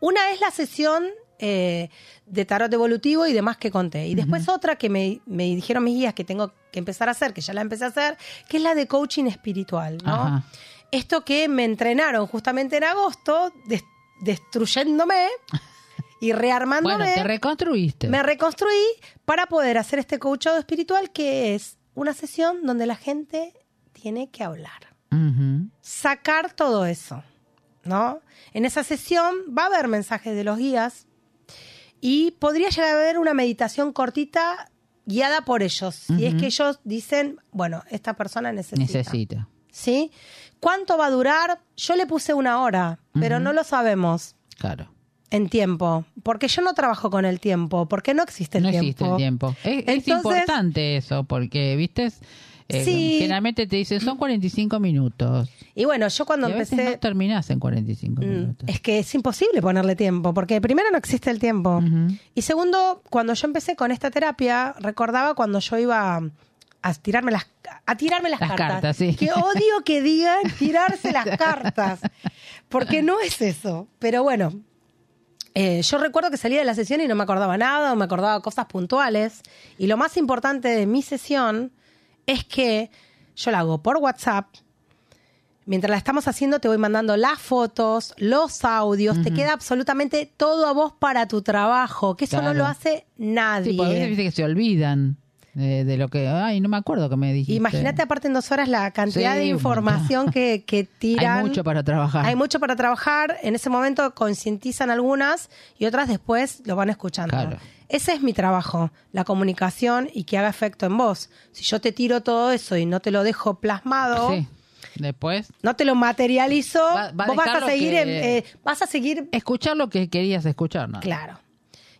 Speaker 3: una es la sesión eh, de tarot evolutivo y demás que conté. Y después otra que me, me dijeron mis guías que tengo que empezar a hacer, que ya la empecé a hacer, que es la de coaching espiritual, ¿no?
Speaker 2: Ajá.
Speaker 3: Esto que me entrenaron justamente en agosto, des- destruyéndome y rearmándome.
Speaker 2: Bueno, te reconstruiste.
Speaker 3: Me reconstruí para poder hacer este coachado espiritual que es una sesión donde la gente tiene que hablar, sacar todo eso, ¿no? En esa sesión va a haber mensajes de los guías y podría llegar a haber una meditación cortita guiada por ellos. Si es que ellos dicen, bueno, esta persona necesita.
Speaker 2: Necesita.
Speaker 3: ¿Sí? ¿Cuánto va a durar? Yo le puse una hora, pero no lo sabemos
Speaker 2: Claro.
Speaker 3: en tiempo, porque yo no trabajo con el tiempo, porque no existe el
Speaker 2: no
Speaker 3: tiempo.
Speaker 2: existe el tiempo. Es, importante eso, porque, viste, Eh,
Speaker 3: Sí.
Speaker 2: generalmente te dicen son 45 minutos.
Speaker 3: Y bueno, yo cuando
Speaker 2: Y a veces
Speaker 3: empecé...
Speaker 2: no terminás en 45
Speaker 3: Mm,
Speaker 2: minutos.
Speaker 3: Es que es imposible ponerle tiempo, porque primero no existe el tiempo. Y segundo, cuando yo empecé con esta terapia, recordaba cuando yo iba a tirarme las, a tirarme las,
Speaker 2: Las
Speaker 3: cartas.
Speaker 2: cartas, sí.
Speaker 3: Que odio que digan tirarse las cartas, porque no es eso. Pero bueno, eh, yo recuerdo que salía de la sesión y no me acordaba nada, o me acordaba cosas puntuales. Y lo más importante de mi sesión es que yo la hago por WhatsApp, Mientras la estamos haciendo, te voy mandando las fotos, los audios, te queda absolutamente todo a vos para tu trabajo, que eso no lo hace nadie.
Speaker 2: Sí, porque a veces viste que se olvidan de, de lo que. Ay, no me acuerdo que me dijiste.
Speaker 3: Imagínate aparte en dos horas la cantidad
Speaker 2: Sí,
Speaker 3: de información que, que tiran.
Speaker 2: Hay mucho para trabajar.
Speaker 3: Hay mucho para trabajar. En ese momento concientizan algunas y otras después lo van escuchando.
Speaker 2: Claro.
Speaker 3: Ese es mi trabajo, la comunicación y que haga efecto en vos. Si yo te tiro todo eso y no te lo dejo plasmado,
Speaker 2: Sí. Después,
Speaker 3: no te lo materializo,
Speaker 2: Va- va a
Speaker 3: vos vas a seguir,
Speaker 2: que-
Speaker 3: en- eh, vas a seguir,
Speaker 2: escuchar lo que querías escuchar, ¿no?
Speaker 3: claro.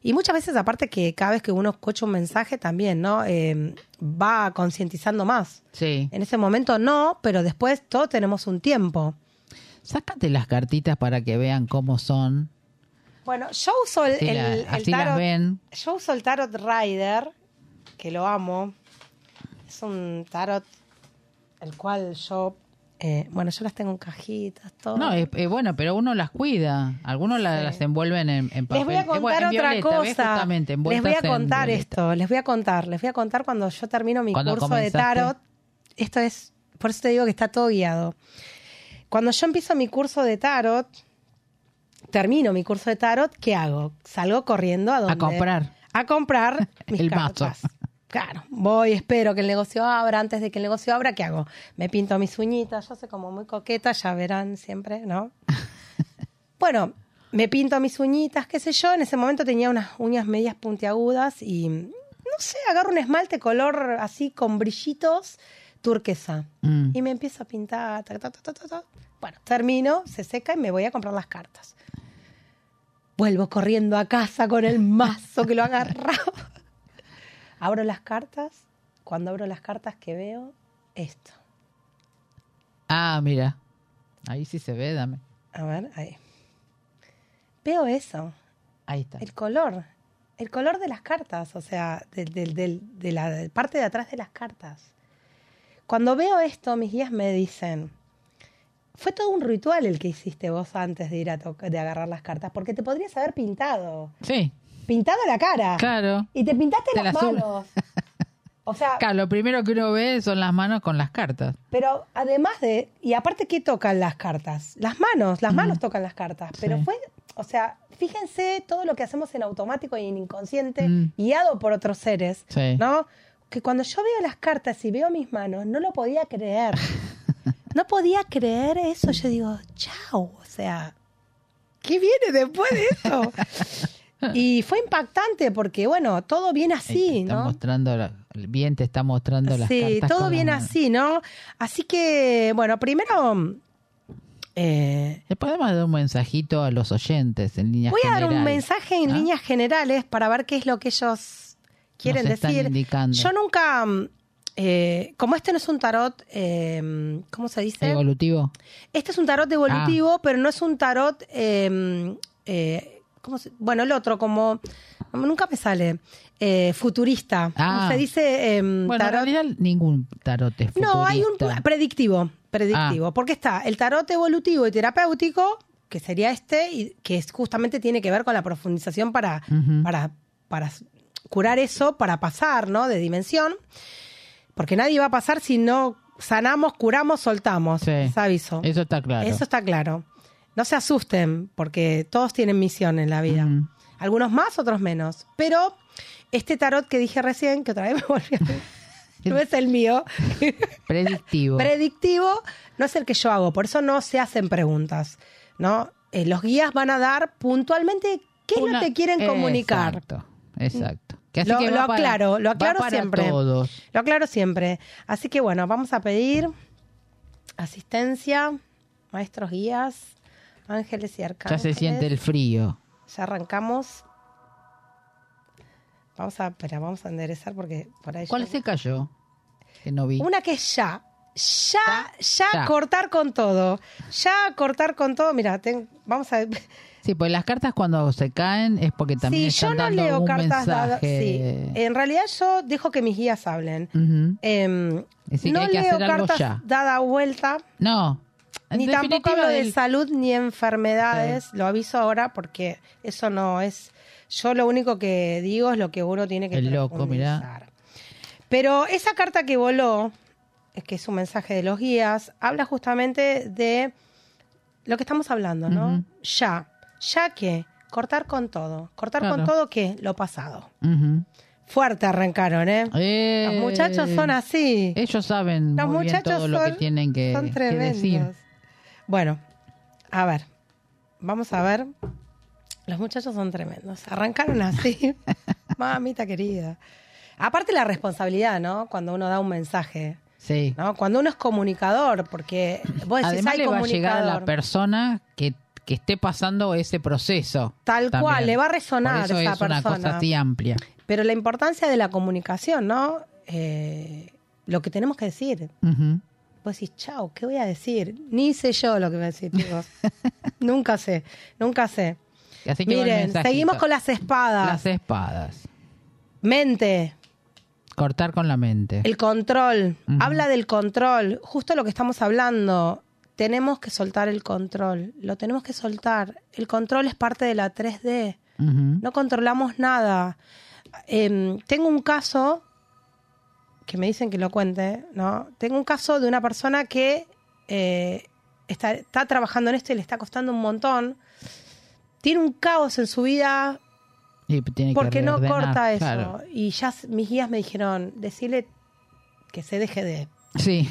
Speaker 3: Y muchas veces, aparte que cada vez que uno escucha un mensaje también, ¿no? Eh, va concientizando más.
Speaker 2: Sí.
Speaker 3: En ese momento no, pero después todos tenemos un tiempo.
Speaker 2: Sácate las cartitas para que vean cómo son.
Speaker 3: Bueno, yo uso el,
Speaker 2: Así,
Speaker 3: el-
Speaker 2: la-
Speaker 3: el
Speaker 2: así las
Speaker 3: tarot.
Speaker 2: ven.
Speaker 3: Yo uso el tarot Rider, que lo amo. Es un tarot el cual yo, eh, bueno, yo las tengo en cajitas, todo.
Speaker 2: No, es, bueno, pero uno las cuida. Algunos
Speaker 3: Sí.
Speaker 2: las envuelven en, en papel.
Speaker 3: les voy a contar
Speaker 2: en
Speaker 3: otra
Speaker 2: violeta,
Speaker 3: cosa. Les voy a contar esto, les voy a contar, les voy a contar cuando yo termino mi
Speaker 2: ¿Cuándo
Speaker 3: curso de tarot. Esto es, por eso te digo que está todo guiado. Cuando yo empiezo mi curso de tarot, termino mi curso de tarot, ¿qué hago? Salgo corriendo a donde
Speaker 2: comprar.
Speaker 3: a comprar mis
Speaker 2: El mazo.
Speaker 3: Claro, voy, espero que el negocio abra. Antes de que el negocio abra, ¿qué hago? Me pinto mis uñitas. Yo soy como muy coqueta, ya verán siempre, ¿no? bueno, me pinto mis uñitas, qué sé yo. En ese momento tenía unas uñas medias puntiagudas y, no sé, agarro un esmalte color así con brillitos turquesa.
Speaker 2: Mm.
Speaker 3: Y me empiezo a pintar. ta, ta, ta, ta, ta, ta. Bueno, termino, se seca y me voy a comprar las cartas. Vuelvo corriendo a casa con el mazo que lo agarraba. Abro las cartas. Cuando abro las cartas que veo, esto.
Speaker 2: Ah, mira. Ahí sí se ve, dame.
Speaker 3: A ver, ahí. Veo eso.
Speaker 2: Ahí está.
Speaker 3: El color. El color de las cartas. O sea, del- del- del- de la parte de atrás de las cartas. Cuando veo esto, mis guías me dicen, fue todo un ritual el que hiciste vos antes de ir a tocar, de agarrar las cartas, porque te podrías haber pintado.
Speaker 2: Sí,
Speaker 3: Pintado la cara.
Speaker 2: claro.
Speaker 3: Y te pintaste
Speaker 2: Te
Speaker 3: las manos. O sea,
Speaker 2: Claro, lo primero que uno ve son las manos con las cartas.
Speaker 3: pero además de, y aparte, ¿qué tocan las cartas? Las manos, las manos tocan las cartas. Pero
Speaker 2: Sí.
Speaker 3: fue, o sea, fíjense todo lo que hacemos en automático y en inconsciente,
Speaker 2: Mm.
Speaker 3: guiado por otros seres,
Speaker 2: Sí.
Speaker 3: ¿no? Que cuando yo veo las cartas y veo mis manos, no lo podía creer. No podía creer eso. Yo digo, chao, o sea, ¿qué viene después de eso? Y fue impactante porque, bueno, todo viene así,
Speaker 2: está
Speaker 3: ¿no?
Speaker 2: mostrando, la- el bien te está mostrando las
Speaker 3: Sí,
Speaker 2: cartas.
Speaker 3: todo
Speaker 2: con
Speaker 3: viene así, ¿no? Así que, bueno, primero eh,
Speaker 2: Le podemos dar un mensajito a los oyentes en líneas
Speaker 3: voy a dar un mensaje en
Speaker 2: ¿no?
Speaker 3: líneas generales para ver qué es lo que ellos quieren
Speaker 2: Nos están
Speaker 3: decir.
Speaker 2: indicando.
Speaker 3: Yo nunca, mm, eh, como este no es un tarot, eh, ¿cómo se dice?
Speaker 2: Evolutivo.
Speaker 3: Este es un tarot
Speaker 2: Ah.
Speaker 3: evolutivo, pero no es un tarot, eh, eh, ¿cómo se- bueno, el otro como, nunca me sale, eh, futurista.
Speaker 2: Ah.
Speaker 3: Se dice eh,
Speaker 2: Bueno,
Speaker 3: tarot
Speaker 2: en realidad ningún tarot es
Speaker 3: No, hay un
Speaker 2: futurista.
Speaker 3: predictivo, predictivo,
Speaker 2: Ah.
Speaker 3: porque está el tarot evolutivo y terapéutico, que sería este, y que es, justamente tiene que ver con la profundización para, para, para curar eso, para pasar, ¿no? De dimensión, porque nadie va a pasar si no sanamos, curamos, soltamos.
Speaker 2: Sí.
Speaker 3: Aviso.
Speaker 2: Eso está claro.
Speaker 3: Eso está claro. No se asusten, porque todos tienen misión en la vida. Algunos más, otros menos. Pero este tarot que dije recién, que otra vez me volví a... No es el mío.
Speaker 2: Predictivo.
Speaker 3: predictivo no es el que yo hago, por eso no se hacen preguntas, ¿no? Eh, los guías van a dar puntualmente qué es lo que quieren comunicar.
Speaker 2: Exacto, exacto. Que así
Speaker 3: Lo,
Speaker 2: que
Speaker 3: lo
Speaker 2: para-
Speaker 3: aclaro, lo aclaro siempre.
Speaker 2: todos.
Speaker 3: Lo aclaro siempre. Así que bueno, vamos a pedir asistencia, maestros guías, ángeles y
Speaker 2: Ya
Speaker 3: arcángeles.
Speaker 2: se siente el frío.
Speaker 3: Ya arrancamos. Vamos a, espera, vamos a enderezar porque por ahí.
Speaker 2: ¿Cuál
Speaker 3: yo-
Speaker 2: se cayó? Que no vi.
Speaker 3: Una que es ya. Ya, ya,
Speaker 2: Ya.
Speaker 3: cortar con todo. Ya cortar con todo. Mira, ten- vamos a.
Speaker 2: Sí, pues las cartas cuando se caen es porque también
Speaker 3: Sí, yo
Speaker 2: están
Speaker 3: no
Speaker 2: dando
Speaker 3: leo cartas dadas. Sí. En realidad yo dejo que mis guías hablen. Em, no
Speaker 2: hay que
Speaker 3: leo
Speaker 2: hacer algo
Speaker 3: cartas
Speaker 2: ya.
Speaker 3: dada vuelta,
Speaker 2: No.
Speaker 3: Ni tampoco hablo de salud ni enfermedades. Lo aviso ahora porque eso no es. Yo lo único que digo es lo que uno tiene que
Speaker 2: El loco, mirá.
Speaker 3: Pero esa carta que voló, que es un mensaje de los guías, habla justamente de lo que estamos hablando, ¿no? Ya. ¿Ya qué? Cortar con todo. ¿Cortar con todo qué? Lo pasado. Fuerte arrancaron, ¿eh?
Speaker 2: Eh,
Speaker 3: Los muchachos son así.
Speaker 2: Ellos saben
Speaker 3: Los
Speaker 2: muy bien
Speaker 3: muchachos
Speaker 2: todo lo
Speaker 3: son,
Speaker 2: que tienen que,
Speaker 3: son
Speaker 2: que decir.
Speaker 3: Bueno, a ver, vamos a ver. Los muchachos son tremendos. Arrancaron así. Mamita querida. Aparte la responsabilidad, ¿no? Cuando uno da un mensaje,
Speaker 2: Sí.
Speaker 3: ¿no? Cuando uno es comunicador, porque vos decís,
Speaker 2: Además
Speaker 3: hay
Speaker 2: le va a llegar a la persona que, que esté pasando ese proceso.
Speaker 3: Tal
Speaker 2: también.
Speaker 3: cual, le va a resonar
Speaker 2: Por eso
Speaker 3: esa
Speaker 2: es una
Speaker 3: persona.
Speaker 2: cosa así amplia.
Speaker 3: Pero la importancia de la comunicación, ¿no? Eh, lo que tenemos que decir. Vos decís, chao, ¿qué voy a decir? Ni sé yo lo que voy a decir, chicos. nunca sé, nunca sé.
Speaker 2: Así que
Speaker 3: Miren, seguimos con las espadas.
Speaker 2: las espadas.
Speaker 3: Mente,
Speaker 2: Cortar con la mente.
Speaker 3: el control. Habla del control. Justo lo que estamos hablando. Tenemos que soltar el control. Lo tenemos que soltar. El control es parte de la 3D.
Speaker 2: Ujú.
Speaker 3: No controlamos nada. Em, tengo un caso que me dicen que lo cuente, ¿no? Tengo un caso de una persona que eh, está, está trabajando en esto y le está costando un montón. Tiene un caos en su vida
Speaker 2: Y tiene que
Speaker 3: porque no corta eso.
Speaker 2: claro.
Speaker 3: Y ya mis guías me dijeron, decirle que se deje de...
Speaker 2: Sí.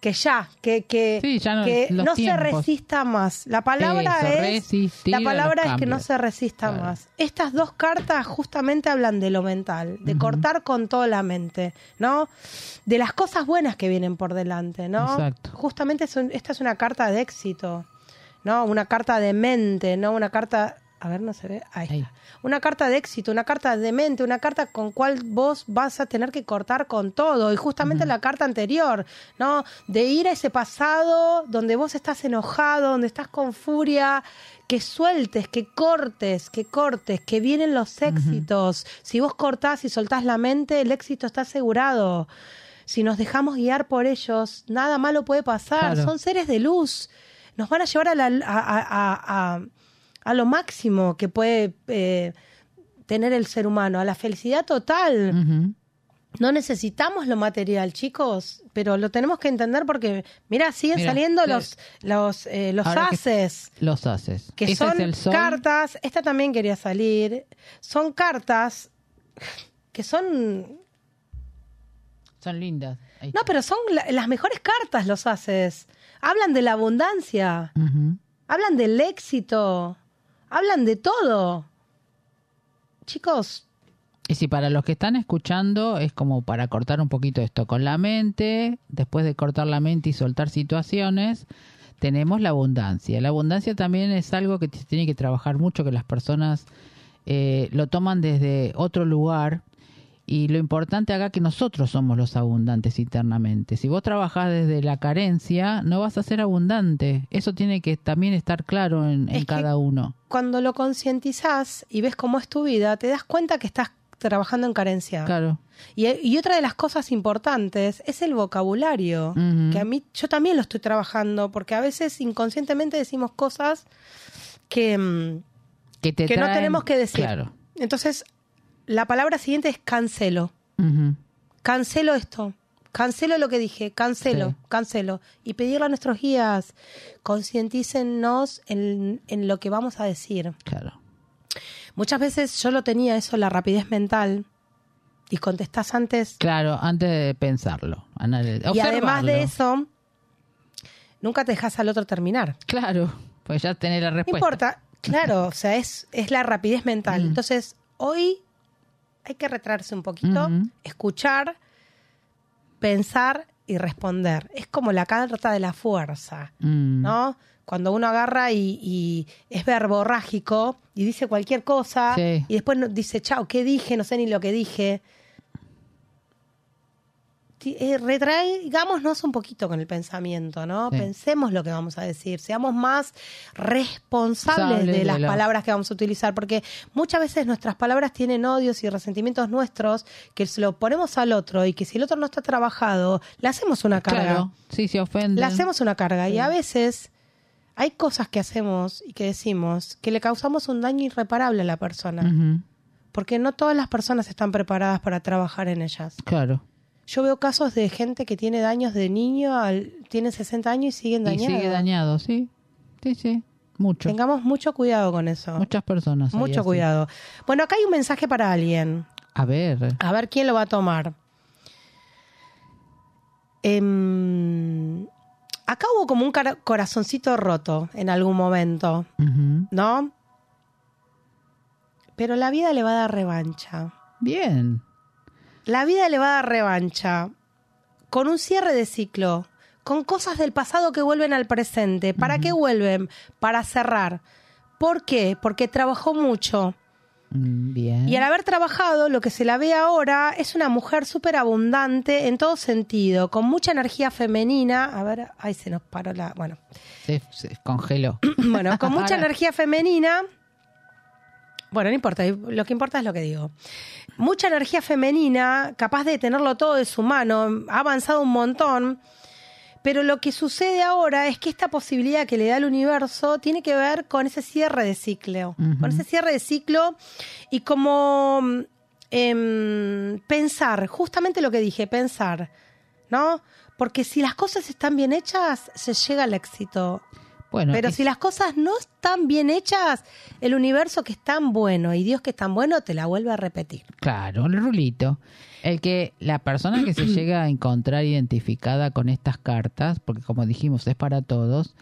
Speaker 3: Que ya, que, que,
Speaker 2: Sí, ya no-
Speaker 3: que no se resista más. La palabra
Speaker 2: Eso,
Speaker 3: es... La palabra es que no se resista
Speaker 2: Claro.
Speaker 3: más. Estas dos cartas justamente hablan de lo mental, de cortar con toda la mente, ¿no? De las cosas buenas que vienen por delante, ¿no?
Speaker 2: Exacto.
Speaker 3: Justamente es un- esta es una carta de éxito, ¿no? Una carta de mente, ¿no? Una carta, a ver, no se ve, ahí,
Speaker 2: Ahí.
Speaker 3: está. Una carta de éxito, una carta de mente, una carta con cual vos vas a tener que cortar con todo. Y justamente la carta anterior, ¿no? De ir a ese pasado donde vos estás enojado, donde estás con furia, que sueltes, que cortes, que cortes, que vienen los éxitos. Si vos cortás y soltás la mente, el éxito está asegurado. Si nos dejamos guiar por ellos, nada malo puede pasar.
Speaker 2: Claro.
Speaker 3: Son seres de luz. Nos van a llevar a, la- a- a- a- a- lo máximo que puede eh, tener el ser humano, a la felicidad total. No necesitamos lo material, chicos, pero lo tenemos que entender porque, mira, siguen saliendo los, los, eh, los haces.
Speaker 2: Los haces.
Speaker 3: Que son
Speaker 2: es el sol.
Speaker 3: cartas, esta también quería salir, son cartas que son...
Speaker 2: Son lindas.
Speaker 3: No, pero son la- las mejores cartas los haces. Hablan de la abundancia, hablan del éxito, hablan de todo. Chicos,
Speaker 2: Y si para los que están escuchando es como para cortar un poquito esto con la mente, después de cortar la mente y soltar situaciones, tenemos la abundancia. La abundancia también es algo que se tiene que trabajar mucho, que las personas eh, lo toman desde otro lugar. Y lo importante acá es que nosotros somos los abundantes internamente. Si vos trabajás desde la carencia, no vas a ser abundante. Eso tiene que también estar claro en,
Speaker 3: Es
Speaker 2: cada uno.
Speaker 3: cuando lo concientizás y ves cómo es tu vida, te das cuenta que estás trabajando en carencia.
Speaker 2: Claro.
Speaker 3: Y, y otra de las cosas importantes es el vocabulario, que a mí yo también lo estoy trabajando, porque a veces inconscientemente decimos cosas que, mm,
Speaker 2: Que, te
Speaker 3: que no tenemos que decir.
Speaker 2: Claro.
Speaker 3: Entonces, la palabra siguiente es cancelo. Cancelo esto. Cancelo lo que dije, cancelo,
Speaker 2: Sí.
Speaker 3: cancelo. Y pedirle a nuestros guías, concientícennos en, en lo que vamos a decir.
Speaker 2: Claro.
Speaker 3: Muchas veces yo lo tenía eso, la rapidez mental, y contestás antes.
Speaker 2: Claro, antes de pensarlo.
Speaker 3: Y además de eso, nunca te dejas al otro terminar.
Speaker 2: Claro, pues ya tenés la
Speaker 3: No
Speaker 2: respuesta.
Speaker 3: importa, claro, o sea, es, es la rapidez mental.
Speaker 2: Mm.
Speaker 3: Entonces, hoy hay que retrarse un poquito, escuchar, pensar y responder. Es como la carta de la fuerza,
Speaker 2: Mm.
Speaker 3: ¿no? Cuando uno agarra y, y es verborrágico y dice cualquier cosa
Speaker 2: Sí.
Speaker 3: y después no- dice, chao, ¿qué dije? No sé ni lo que dije. Eh, retraigámonos un poquito con el pensamiento, ¿no?
Speaker 2: Sí.
Speaker 3: Pensemos lo que vamos a decir, seamos más responsables de
Speaker 2: de
Speaker 3: las palabras que vamos a utilizar, porque muchas veces nuestras palabras tienen odios y resentimientos nuestros que se lo ponemos al otro y que si el otro no está trabajado, le hacemos una carga.
Speaker 2: Claro, sí, se ofenden.
Speaker 3: Le hacemos una carga y a veces hay cosas que hacemos y que decimos que le causamos un daño irreparable a la persona, porque no todas las personas están preparadas para trabajar en ellas.
Speaker 2: Claro.
Speaker 3: Yo veo casos de gente que tiene daños de niño, al, tiene 60 años y siguen
Speaker 2: Y
Speaker 3: dañados.
Speaker 2: sigue dañado, sí. Sí, sí. Mucho.
Speaker 3: Tengamos mucho cuidado con eso.
Speaker 2: Muchas personas.
Speaker 3: Mucho
Speaker 2: así.
Speaker 3: cuidado. Bueno, acá hay un mensaje para alguien.
Speaker 2: A ver.
Speaker 3: A ver quién lo va a tomar. Em, acá hubo como un corazoncito roto en algún momento. ¿no? Pero la vida le va a dar revancha.
Speaker 2: Bien.
Speaker 3: La vida le va a dar revancha. Con un cierre de ciclo. Con cosas del pasado que vuelven al presente. ¿Para qué vuelven? Para cerrar. ¿Por qué? Porque trabajó mucho.
Speaker 2: Mm, Bien.
Speaker 3: Y al haber trabajado, lo que se la ve ahora es una mujer súper abundante en todo sentido, con mucha energía femenina. A ver, ahí se nos paró la. Bueno,
Speaker 2: Se, se congeló.
Speaker 3: bueno con mucha energía femenina. Bueno, no importa, lo que importa es lo que digo. Mucha energía femenina, capaz de tenerlo todo de su mano, ha avanzado un montón. Pero lo que sucede ahora es que esta posibilidad que le da el universo tiene que ver con ese cierre de ciclo. Con ese cierre de ciclo y como em, pensar, justamente lo que dije, pensar, ¿no? Porque si las cosas están bien hechas, se llega al éxito.
Speaker 2: Bueno,
Speaker 3: Pero
Speaker 2: es-
Speaker 3: si las cosas no están bien hechas, el universo que es tan bueno y Dios que es tan bueno te la vuelve a repetir.
Speaker 2: Claro, el rulito. El que la persona que se llega a encontrar identificada con estas cartas, porque como dijimos es para todos,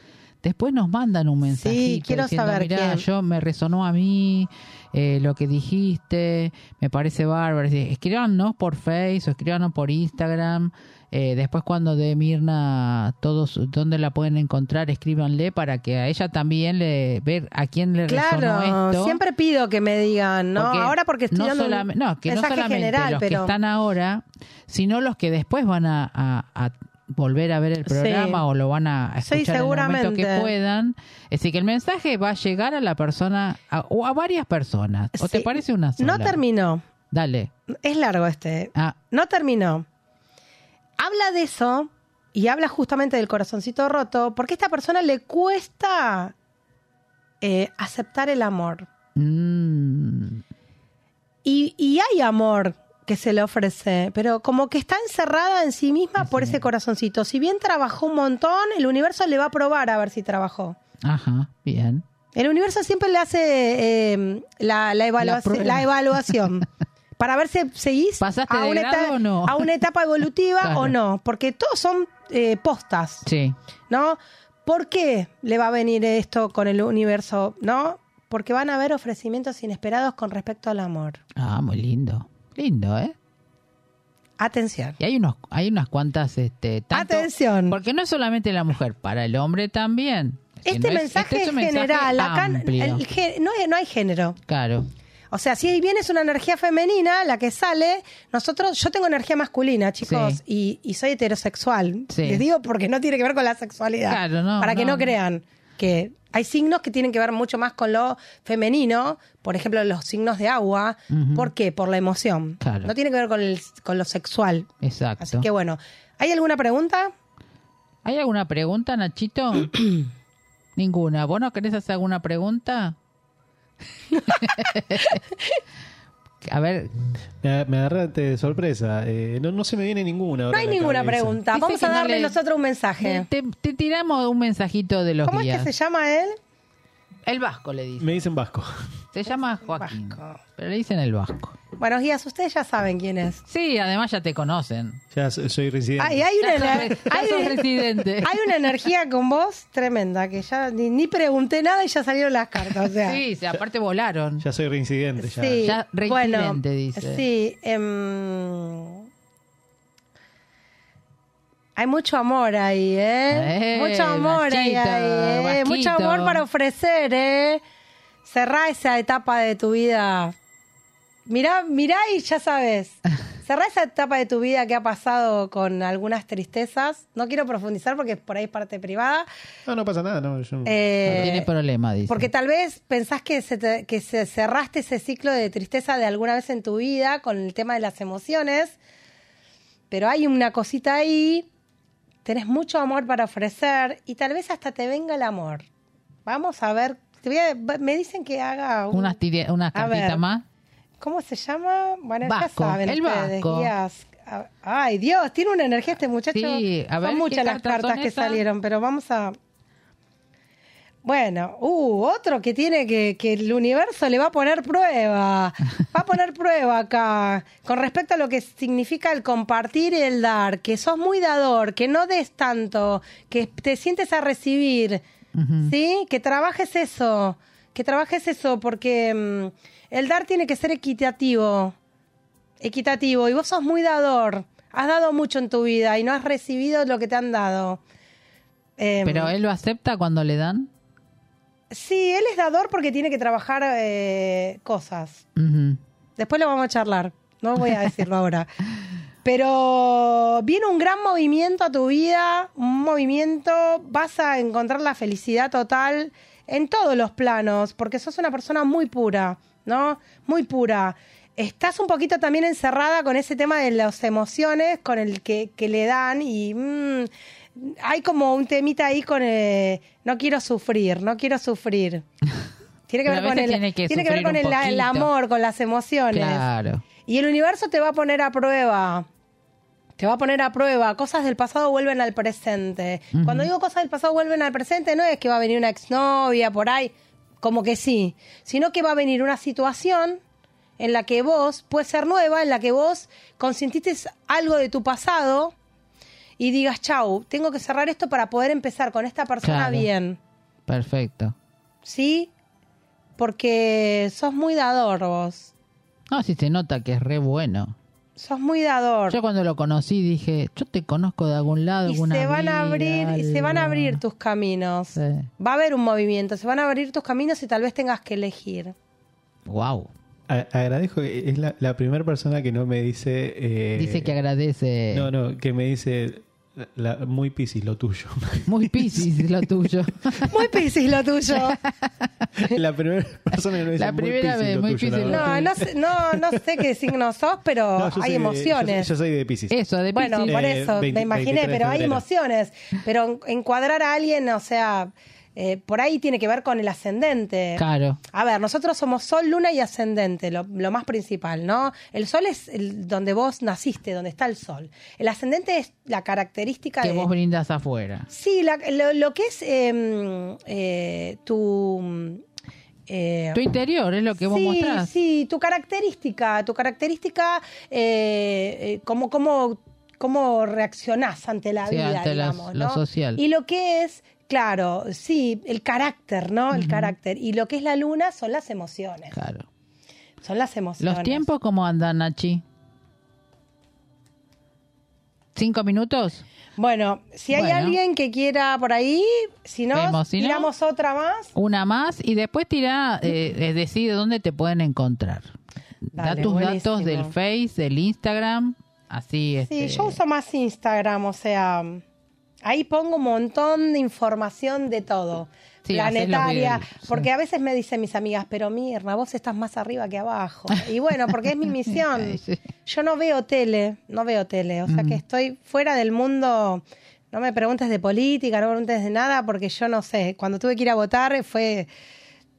Speaker 2: después nos mandan un mensajito
Speaker 3: quiero
Speaker 2: diciendo,
Speaker 3: saber
Speaker 2: "Mirá,
Speaker 3: quién".
Speaker 2: yo me resonó a mí eh, lo que dijiste, me parece bárbaro. Escríbanos por Facebook, o escríbanos por Instagram. Eh, después cuando de Mirna todos dónde la pueden encontrar, escríbanle para que a ella también le ver a quién le resonó
Speaker 3: Claro,
Speaker 2: esto.
Speaker 3: siempre pido que me digan, ¿no?
Speaker 2: Porque
Speaker 3: ahora porque estoy
Speaker 2: no
Speaker 3: dando un
Speaker 2: no, que no
Speaker 3: mensaje
Speaker 2: solamente
Speaker 3: general,
Speaker 2: los
Speaker 3: pero
Speaker 2: que están ahora, sino los que después van a, a- a volver a ver el
Speaker 3: Sí.
Speaker 2: programa o lo van a
Speaker 3: Sí,
Speaker 2: escuchar en el momento que puedan. Es decir, que el mensaje va a llegar a la persona a- o a varias personas. ¿O te parece una sola?
Speaker 3: no terminó.
Speaker 2: Dale.
Speaker 3: Es largo este.
Speaker 2: Ah,
Speaker 3: No terminó. Habla de eso y habla justamente del corazoncito roto porque a esta persona le cuesta eh, aceptar el amor.
Speaker 2: mm,
Speaker 3: Y, y hay amor que se le ofrece, pero como que está encerrada en sí misma por ese corazoncito. Si bien trabajó un montón, el universo le va a probar a ver si trabajó.
Speaker 2: ajá, bien.
Speaker 3: El universo siempre le hace eh, la, la, evalua-
Speaker 2: La prueba.
Speaker 3: la evaluación para ver si seguís
Speaker 2: ¿Pasaste
Speaker 3: a una, etapa,
Speaker 2: o no?
Speaker 3: a una etapa evolutiva
Speaker 2: Claro.
Speaker 3: o no, porque todos son eh, postas,
Speaker 2: Sí.
Speaker 3: ¿no? ¿Por qué le va a venir esto con el universo, no? Porque van a haber ofrecimientos inesperados con respecto al amor.
Speaker 2: Ah, muy lindo. Lindo, ¿eh?
Speaker 3: Atención.
Speaker 2: Y hay unos, hay unas cuantas, este, tanto-
Speaker 3: Atención.
Speaker 2: Porque no es solamente la mujer, para el hombre también.
Speaker 3: Este
Speaker 2: no es-
Speaker 3: mensaje
Speaker 2: este
Speaker 3: es
Speaker 2: un mensaje
Speaker 3: general, acá el no, hay- no hay género.
Speaker 2: Claro.
Speaker 3: O sea, si bien es una energía femenina la que sale, nosotros, yo tengo energía masculina, chicos, y, y soy heterosexual.
Speaker 2: Sí.
Speaker 3: Les digo porque no tiene que ver con la sexualidad.
Speaker 2: Claro, no,
Speaker 3: Para que
Speaker 2: no
Speaker 3: crean que hay signos que tienen que ver mucho más con lo femenino, por ejemplo, los signos de agua. ¿Por qué? Por la emoción.
Speaker 2: Claro.
Speaker 3: No tiene que ver con, el, con lo sexual.
Speaker 2: Exacto.
Speaker 3: Así que bueno, ¿hay alguna pregunta?
Speaker 2: ¿Hay alguna pregunta, Nachito? Ninguna. ¿Vos no querés hacer alguna pregunta? A ver,
Speaker 4: Me, me agarraste de sorpresa. Eh, no, no se me viene ninguna.
Speaker 3: No hay ninguna
Speaker 4: cabeza.
Speaker 3: pregunta.
Speaker 2: Dice
Speaker 3: Vamos a darle
Speaker 2: le-
Speaker 3: nosotros un mensaje.
Speaker 2: te, te tiramos un mensajito de los
Speaker 3: ¿Cómo es que se llama él?
Speaker 2: El Vasco le dice.
Speaker 4: Me dicen vasco.
Speaker 2: Se llama Joaquín.
Speaker 3: Vasco.
Speaker 2: Pero le dicen el Vasco.
Speaker 3: Buenos días, ustedes ya saben quién es.
Speaker 2: Sí, además ya te conocen.
Speaker 4: Ya so- soy residente.
Speaker 3: Ay, hay una,
Speaker 2: Ya sos- ya
Speaker 3: hay-
Speaker 2: sos residente.
Speaker 3: hay una energía con vos tremenda, que ya ni, ni pregunté nada y ya salieron las cartas. O sea,
Speaker 2: Sí, sí, aparte volaron.
Speaker 4: Ya soy reincidente. Ya.
Speaker 3: Sí,
Speaker 2: Ya reincidente, dice.
Speaker 3: Sí, em, hay mucho amor ahí, ¿eh?
Speaker 2: Eh,
Speaker 3: mucho amor ahí, ahí, ¿eh? Mucho amor para ofrecer, ¿eh? Cerrá esa etapa de tu vida. Mirá, mirá y ya sabes. Cerrá esa etapa de tu vida que ha pasado con algunas tristezas. No quiero profundizar porque por ahí es parte privada.
Speaker 4: No, no pasa nada. No, yo-
Speaker 3: Eh,
Speaker 2: No tiene problema, dice.
Speaker 3: porque tal vez pensás que, se te- que se cerraste ese ciclo de tristeza de alguna vez en tu vida con el tema de las emociones, pero hay una cosita ahí, tenés mucho amor para ofrecer y tal vez hasta te venga el amor. Vamos a ver, te voy a- me dicen que haga un-
Speaker 2: unas, tiri- unas
Speaker 3: A
Speaker 2: cartitas más.
Speaker 3: ¿Cómo se llama? Bueno,
Speaker 2: Vasco,
Speaker 3: ya saben
Speaker 2: el
Speaker 3: ustedes,
Speaker 2: Vasco.
Speaker 3: guías ay, Dios, tiene una energía este muchacho.
Speaker 2: Sí, a ver,
Speaker 3: son
Speaker 2: ¿qué
Speaker 3: muchas las
Speaker 2: cartas
Speaker 3: que salieron, pero vamos a. Bueno, uh, otro que tiene que, que el universo le va a poner prueba. Va a poner prueba acá. Con respecto a lo que significa el compartir y el dar. Que sos muy dador, que no des tanto, que te sientes a recibir. ¿Sí? Que trabajes eso. Que trabajes eso, porque mm, el dar tiene que ser equitativo. Equitativo. Y vos sos muy dador. Has dado mucho en tu vida y no has recibido lo que te han dado. Em,
Speaker 2: Pero él lo acepta cuando le dan.
Speaker 3: Sí, él es dador porque tiene que trabajar eh, cosas. Después lo vamos a charlar. No voy a decirlo ahora. Pero viene un gran movimiento a tu vida, un movimiento, vas a encontrar la felicidad total en todos los planos, porque sos una persona muy pura, ¿no? Muy pura. Estás un poquito también encerrada con ese tema de las emociones, con el que, que le dan y mm, hay como un temita ahí con eh, no quiero sufrir, no quiero sufrir. Tiene que ver con el,
Speaker 2: tiene que
Speaker 3: tiene que ver con el, amor, con las emociones.
Speaker 2: Claro.
Speaker 3: Y el universo te va a poner a prueba. Te va a poner a prueba. Cosas del pasado vuelven al presente. Cuando digo cosas del pasado vuelven al presente, no es que va a venir una exnovia por ahí, como que sí, sino que va a venir una situación en la que vos, puede ser nueva, en la que vos consintiste algo de tu pasado y digas, chau, tengo que cerrar esto para poder empezar con esta persona
Speaker 2: Claro.
Speaker 3: bien.
Speaker 2: Perfecto.
Speaker 3: ¿Sí? Porque sos muy dador vos.
Speaker 2: No, si se nota que es re bueno.
Speaker 3: Sos muy dador.
Speaker 2: Yo cuando lo conocí dije, yo te conozco de algún lado,
Speaker 3: y
Speaker 2: alguna
Speaker 3: se van a abrir y se van a abrir tus caminos.
Speaker 2: Sí.
Speaker 3: Va a haber un movimiento, se van a abrir tus caminos y tal vez tengas que elegir.
Speaker 2: Wow.
Speaker 4: A- agradezco que es la, la primera persona que no me dice. eh,
Speaker 2: Dice que agradece.
Speaker 4: No, no, que me dice. La- muy piscis lo tuyo.
Speaker 2: Muy piscis lo tuyo.
Speaker 3: Muy piscis lo tuyo.
Speaker 4: la primera persona que no dice.
Speaker 2: La
Speaker 4: muy
Speaker 2: primera
Speaker 4: piscis
Speaker 2: vez,
Speaker 4: lo
Speaker 2: muy
Speaker 4: tuyo,
Speaker 2: piscis.
Speaker 3: No, no sé, no, no sé qué signo sos, pero
Speaker 4: No, yo soy
Speaker 3: hay
Speaker 4: de-
Speaker 3: emociones.
Speaker 4: yo, yo soy de piscis.
Speaker 2: Eso, de
Speaker 3: Bueno,
Speaker 2: piscis.
Speaker 3: por
Speaker 4: Eh,
Speaker 3: eso
Speaker 4: 20
Speaker 3: me imaginé,
Speaker 4: 23 de
Speaker 3: pero hay emociones. Pero encuadrar a alguien, o sea, eh, por ahí tiene que ver con el ascendente.
Speaker 2: Claro.
Speaker 3: A ver, nosotros somos sol, luna y ascendente, lo, lo más principal, ¿no? El sol es el, donde vos naciste, donde está el sol. El ascendente es la característica
Speaker 2: Que
Speaker 3: de...
Speaker 2: vos brindas afuera.
Speaker 3: Sí, la- lo, lo que es eh, eh, tu... eh,
Speaker 2: Tu interior es lo que vos
Speaker 3: sí,
Speaker 2: mostrás.
Speaker 3: Sí, tu característica, tu característica, eh, eh, cómo, reaccionás ante la
Speaker 2: Sí,
Speaker 3: vida,
Speaker 2: ante las-
Speaker 3: digamos,
Speaker 2: lo
Speaker 3: ¿no?
Speaker 2: social.
Speaker 3: Y lo que es, claro, sí, el carácter, ¿no? El carácter. Y lo que es la luna son las emociones.
Speaker 2: Claro.
Speaker 3: Son las emociones.
Speaker 2: ¿Los tiempos cómo andan, Nachi? ¿Cinco minutos?
Speaker 3: Bueno, si hay
Speaker 2: Bueno.
Speaker 3: alguien que quiera por ahí, si no,
Speaker 2: Vemos, si no-
Speaker 3: tiramos otra más.
Speaker 2: Una más y después tira, eh, eh, decide dónde te pueden encontrar. da tus
Speaker 3: buenísimo.
Speaker 2: datos del Face, del Instagram, así
Speaker 3: Sí,
Speaker 2: este,
Speaker 3: yo uso más Instagram, o sea, ahí pongo un montón de información de todo.
Speaker 2: Sí,
Speaker 3: planetaria,
Speaker 2: videos, sí.
Speaker 3: porque a veces me dicen mis amigas, pero Mirna, vos estás más arriba que abajo. Y bueno, porque es mi misión. Yo no veo tele, no veo tele, o sea que estoy fuera del mundo. No me preguntes de política, no me preguntes de nada, porque yo no sé. Cuando tuve que ir a votar fue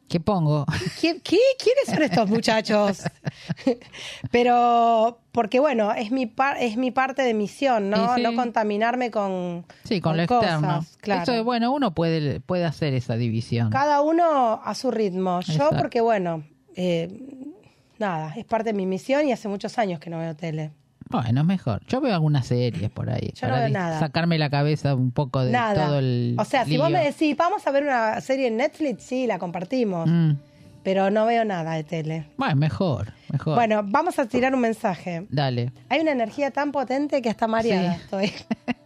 Speaker 2: ¿Qué pongo?
Speaker 3: ¿Qué, qué? ¿Quiénes son estos muchachos? Pero, porque bueno, es mi, par- es mi parte de misión, ¿no?
Speaker 2: Sí.
Speaker 3: No contaminarme con,
Speaker 2: Sí, con, lo
Speaker 3: cosas,
Speaker 2: externo.
Speaker 3: Claro.
Speaker 2: Eso es bueno, uno puede, puede hacer esa división.
Speaker 3: Cada uno a su ritmo. Yo,
Speaker 2: Exacto.
Speaker 3: porque bueno, eh, nada, es parte de mi misión y hace muchos años que no veo tele.
Speaker 2: Bueno, mejor. Yo veo algunas series por ahí.
Speaker 3: Yo no veo nada.
Speaker 2: Sacarme la cabeza un poco de
Speaker 3: Nada.
Speaker 2: todo el.
Speaker 3: o sea, si vos me decís, vamos a ver una serie en Netflix, sí, la compartimos.
Speaker 2: Mm.
Speaker 3: Pero no veo nada de tele.
Speaker 2: Bueno, mejor, mejor.
Speaker 3: Bueno, vamos a tirar un mensaje.
Speaker 2: Dale.
Speaker 3: Hay una energía tan potente que hasta mareada
Speaker 2: Sí.
Speaker 3: estoy.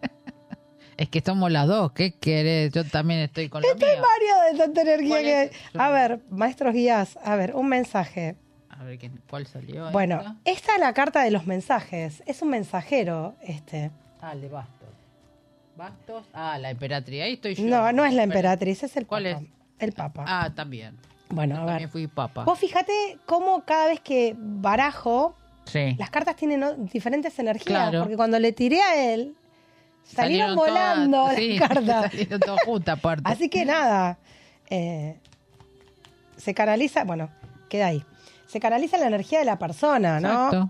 Speaker 2: Es que somos las dos. ¿Qué querés? Yo también estoy con lo
Speaker 3: Estoy mareada de tanta energía A ver, maestros guías, a ver, un mensaje.
Speaker 2: A ver, ¿qué- ¿cuál salió?
Speaker 3: Bueno,
Speaker 2: esta?
Speaker 3: esta es la carta de los mensajes. Es un mensajero, este.
Speaker 2: Ah, el de Bastos. Bastos. Ah, la emperatriz. Ahí estoy yo.
Speaker 3: No, no es la emperatriz, es el
Speaker 2: ¿Cuál
Speaker 3: papa.
Speaker 2: es?
Speaker 3: El papa.
Speaker 2: Ah, también.
Speaker 3: bueno,
Speaker 2: Yo
Speaker 3: a
Speaker 2: también
Speaker 3: ver.
Speaker 2: fui papa.
Speaker 3: Vos fíjate cómo cada vez que barajo,
Speaker 2: Sí.
Speaker 3: las cartas tienen diferentes energías.
Speaker 2: Claro.
Speaker 3: Porque cuando le tiré a él, salieron,
Speaker 2: todas-
Speaker 3: volando
Speaker 2: sí,
Speaker 3: las cartas.
Speaker 2: salieron todas juntas, aparte.
Speaker 3: Así que nada, eh, se canaliza, bueno, queda ahí. Se canaliza la energía de la persona, ¿no?
Speaker 2: Exacto.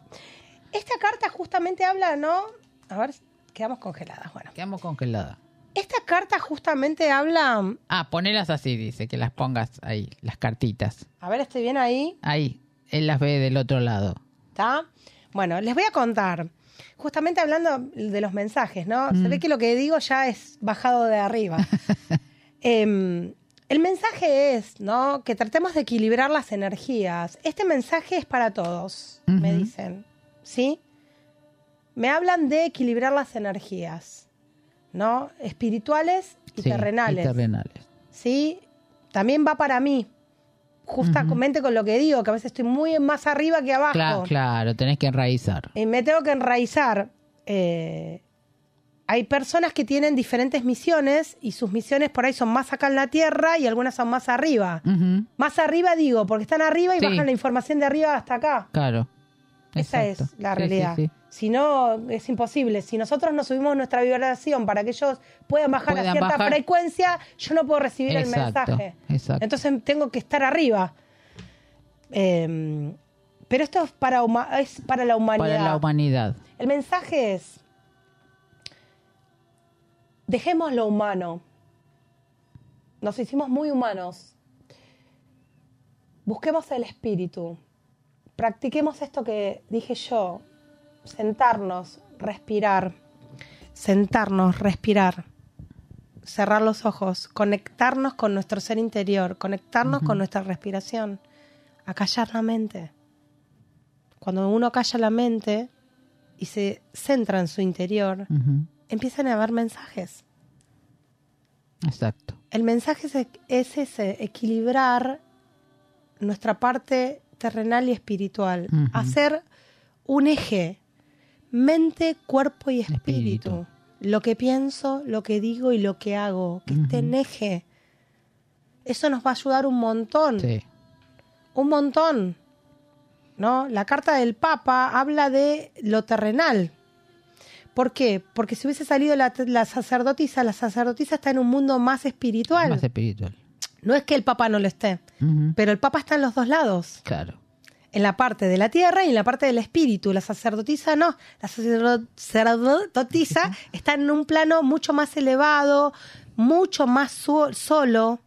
Speaker 3: Esta carta justamente habla, ¿no? A ver, quedamos congeladas. Bueno,
Speaker 2: Quedamos congeladas.
Speaker 3: esta carta justamente habla.
Speaker 2: Ah, ponelas así, dice, que las pongas ahí, las cartitas.
Speaker 3: A ver, estoy bien ahí.
Speaker 2: Ahí, él las ve del otro lado.
Speaker 3: ¿Está? Bueno, les voy a contar. Justamente hablando de los mensajes, ¿no? Se ve que lo que digo ya es bajado de arriba. Em, el mensaje es, ¿no? Que tratemos de equilibrar las energías. Este mensaje es para todos, me dicen. ¿Sí? Me hablan de equilibrar las energías, ¿no? Espirituales y
Speaker 2: Sí,
Speaker 3: terrenales.
Speaker 2: Y terrenales.
Speaker 3: ¿sí? También va para mí. Justamente con lo que digo, que a veces estoy muy más arriba que abajo.
Speaker 2: Claro, claro, tenés que enraizar.
Speaker 3: Y me tengo que enraizar. Eh, hay personas que tienen diferentes misiones y sus misiones por ahí son más acá en la tierra y algunas son más arriba. Más arriba digo, porque están arriba y
Speaker 2: Sí.
Speaker 3: bajan la información de arriba hasta acá.
Speaker 2: Claro.
Speaker 3: Esa
Speaker 2: Exacto.
Speaker 3: es la realidad.
Speaker 2: sí, sí.
Speaker 3: Si no, es imposible. Si nosotros no subimos nuestra vibración para que ellos puedan bajar a cierta
Speaker 2: bajar.
Speaker 3: frecuencia, yo no puedo recibir el mensaje.
Speaker 2: exacto.
Speaker 3: Entonces tengo que estar arriba. Eh, pero esto es para, es para la humanidad.
Speaker 2: Para la humanidad.
Speaker 3: El mensaje es, dejemos lo humano. Nos hicimos muy humanos. Busquemos el espíritu. Practiquemos esto que dije yo. Sentarnos, respirar. Sentarnos, respirar. Cerrar los ojos. Conectarnos con nuestro ser interior. Conectarnos con nuestra respiración. Acallar la mente. Cuando uno calla la mente y se centra en su interior, empiezan a haber mensajes.
Speaker 2: Exacto.
Speaker 3: El mensaje es, es ese, equilibrar nuestra parte terrenal y espiritual. Hacer un eje, mente, cuerpo y espíritu.
Speaker 2: Espíritu.
Speaker 3: Lo que pienso, lo que digo y lo que hago, que esté en eje. Eso nos va a ayudar un montón.
Speaker 2: Sí.
Speaker 3: un montón. ¿No? La carta del Papa habla de lo terrenal. ¿Por qué? Porque si hubiese salido la, la sacerdotisa, la sacerdotisa está en un mundo más espiritual.
Speaker 2: Más espiritual.
Speaker 3: No es que el Papa no lo esté, pero el Papa está en los dos lados.
Speaker 2: Claro.
Speaker 3: En la parte de la tierra y en la parte del espíritu. La sacerdotisa no. La sacerdo- sacerdotisa está en un plano mucho más elevado, mucho más solo.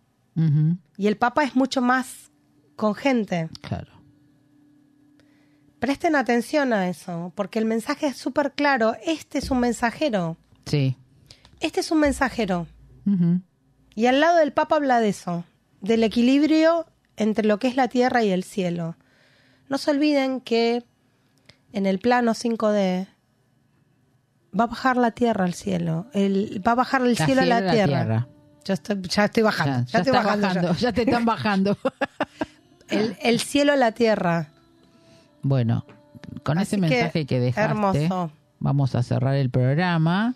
Speaker 3: Y el Papa es mucho más con gente.
Speaker 2: Claro.
Speaker 3: Presten atención a eso, porque el mensaje es súper claro. Este es un mensajero.
Speaker 2: Sí.
Speaker 3: Este es un mensajero. Y al lado del Papa habla de eso, del equilibrio entre lo que es la tierra y el cielo. No se olviden que en el plano 5D va a bajar la tierra al cielo. El, va a bajar el
Speaker 2: La
Speaker 3: cielo a la tierra.
Speaker 2: tierra.
Speaker 3: Ya, estoy, ya estoy bajando.
Speaker 2: Ya,
Speaker 3: Ya,
Speaker 2: ya
Speaker 3: estoy bajando.
Speaker 2: bajando,
Speaker 3: ya.
Speaker 2: ya te están bajando.
Speaker 3: El, el cielo a la tierra.
Speaker 2: Bueno, con ese
Speaker 3: Así que,
Speaker 2: mensaje que, dejaste,
Speaker 3: hermoso.
Speaker 2: vamos a cerrar el programa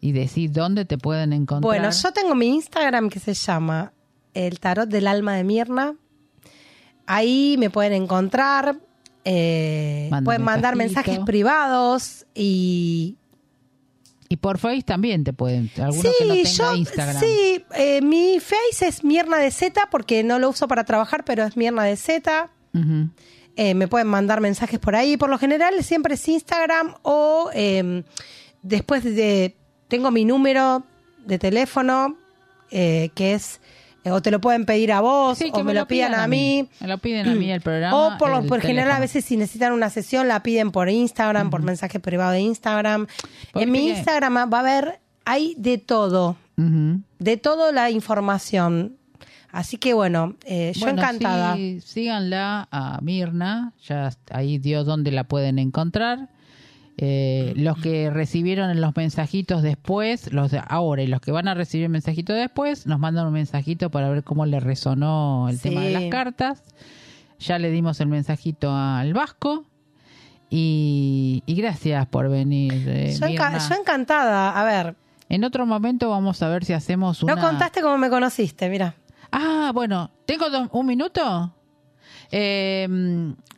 Speaker 2: y decir dónde te pueden encontrar.
Speaker 3: Bueno, yo tengo mi Instagram que se llama El Tarot del Alma de Mirna. Ahí me pueden encontrar. eh, pueden mandar
Speaker 2: mensajito.
Speaker 3: mensajes privados y.
Speaker 2: Y por Face también te pueden. Alguno que no
Speaker 3: Sí,
Speaker 2: tenga
Speaker 3: yo.
Speaker 2: Instagram.
Speaker 3: Sí, eh, mi face es Mirna de Z porque no lo uso para trabajar, pero es Mirna de Z. Eh, me pueden mandar mensajes por ahí. Por lo general siempre es Instagram o eh, después de... Tengo mi número de teléfono eh, que es... eh, o te lo pueden pedir a vos
Speaker 2: Sí,
Speaker 3: o me, lo pidan a mí.
Speaker 2: Me lo piden a mí el programa.
Speaker 3: O por, lo, por general a veces si necesitan una sesión la piden por Instagram, por mensaje privado de Instagram. En mi Instagram va a haber, hay de todo, de toda la información. Así que bueno, eh, yo
Speaker 2: Bueno,
Speaker 3: encantada.
Speaker 2: sí, síganla a Mirna, ya ahí dio dónde la pueden encontrar. Eh, los que recibieron los mensajitos después, los de ahora y los que van a recibir mensajitos después, nos mandan un mensajito para ver cómo le resonó el
Speaker 3: Sí.
Speaker 2: tema de las cartas. Ya le dimos el mensajito al Vasco. Y, y gracias por venir. eh,
Speaker 3: Yo, enca- yo encantada. A ver,
Speaker 2: En otro momento vamos a ver si hacemos una...
Speaker 3: no contaste cómo me conociste, mira.
Speaker 2: Ah, bueno, ¿tengo dos- un minuto? Eh,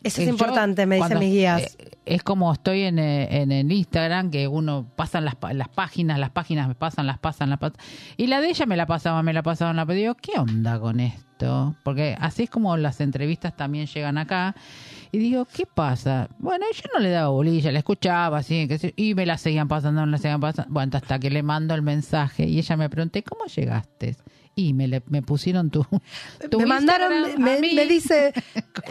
Speaker 3: Eso es
Speaker 2: yo,
Speaker 3: importante, me dicen mis guías.
Speaker 2: eh, es como estoy en, eh, en el Instagram, que uno pasan las, las páginas, las páginas me pasan, las pasan, las pasan. Y la de ella me la pasaba, me la pasaban, la digo, ¿qué onda con esto? Porque así es como las entrevistas también llegan acá. Y digo, ¿qué pasa? Bueno, yo no le daba bolilla, la escuchaba así, y me la seguían pasando, me la seguían pasando. Bueno, hasta que le mando el mensaje y ella me pregunté, ¿cómo llegaste? Y me, le- me pusieron tu, tu
Speaker 3: me mandaron, me, dice,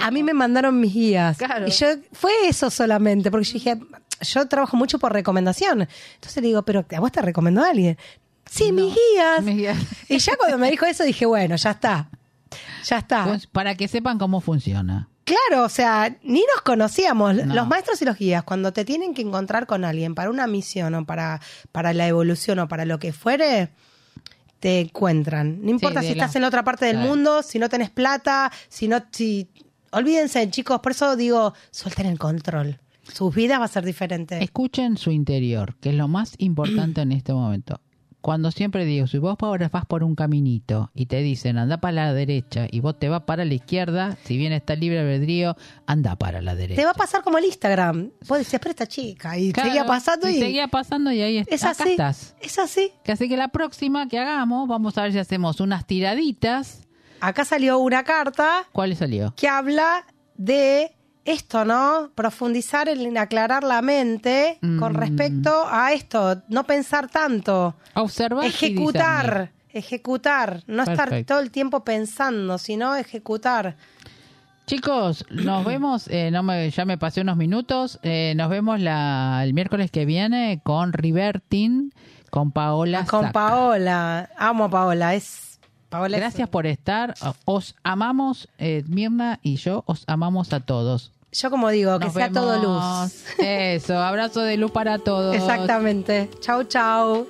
Speaker 3: a mí me mandaron mis guías.
Speaker 2: Claro.
Speaker 3: Y yo, fue eso solamente, porque yo dije, yo trabajo mucho por recomendación. Entonces le digo, pero ¿a vos te recomendó alguien? Sí, mis guías.
Speaker 2: Mis guías.
Speaker 3: Y ya cuando me dijo eso dije, bueno, ya está. Ya está.
Speaker 2: Pues, para que sepan cómo funciona.
Speaker 3: Claro, o sea, ni nos conocíamos.
Speaker 2: No.
Speaker 3: Los maestros y los guías, cuando te tienen que encontrar con alguien para una misión o para, para la evolución o para lo que fuere, te encuentran. No importa si
Speaker 2: la-
Speaker 3: estás en otra parte del
Speaker 2: Claro.
Speaker 3: mundo, si no tenés plata, si no, si olvídense, chicos, por eso digo, suelten el control. Sus vidas va a ser diferente.
Speaker 2: Escuchen su interior, que es lo más importante en este momento. Cuando siempre digo, si vos ahora vas por un caminito y te dicen anda para la derecha y vos te vas para la izquierda, si bien está el libre albedrío, anda para la derecha.
Speaker 3: Te va a pasar como el Instagram. Vos decías, pero esta chica. Y
Speaker 2: Claro,
Speaker 3: seguía pasando y,
Speaker 2: seguía pasando y ahí est-
Speaker 3: es
Speaker 2: acá
Speaker 3: así.
Speaker 2: estás.
Speaker 3: Es así.
Speaker 2: Que así que la próxima que hagamos, vamos a ver si hacemos unas tiraditas.
Speaker 3: Acá salió una carta
Speaker 2: ¿Cuál salió?
Speaker 3: que habla de esto, ¿no? Profundizar en aclarar la mente con
Speaker 2: Mm.
Speaker 3: respecto a esto, no pensar tanto,
Speaker 2: Observar. y
Speaker 3: ejecutar, ejecutar, no estar todo el tiempo pensando, sino ejecutar.
Speaker 2: Chicos, nos vemos, eh, no me, ya me pasé unos minutos, eh, nos vemos la, el miércoles que viene con Rivertin, con Paola.
Speaker 3: Con
Speaker 2: Saca.
Speaker 3: Paola, amo a Paola, es Paola es-
Speaker 2: Gracias por estar, os amamos, eh, Mirna y yo os amamos a todos.
Speaker 3: Yo como digo, que sea todo luz.
Speaker 2: Eso, abrazo de luz para todos.
Speaker 3: Exactamente. Chau, chau.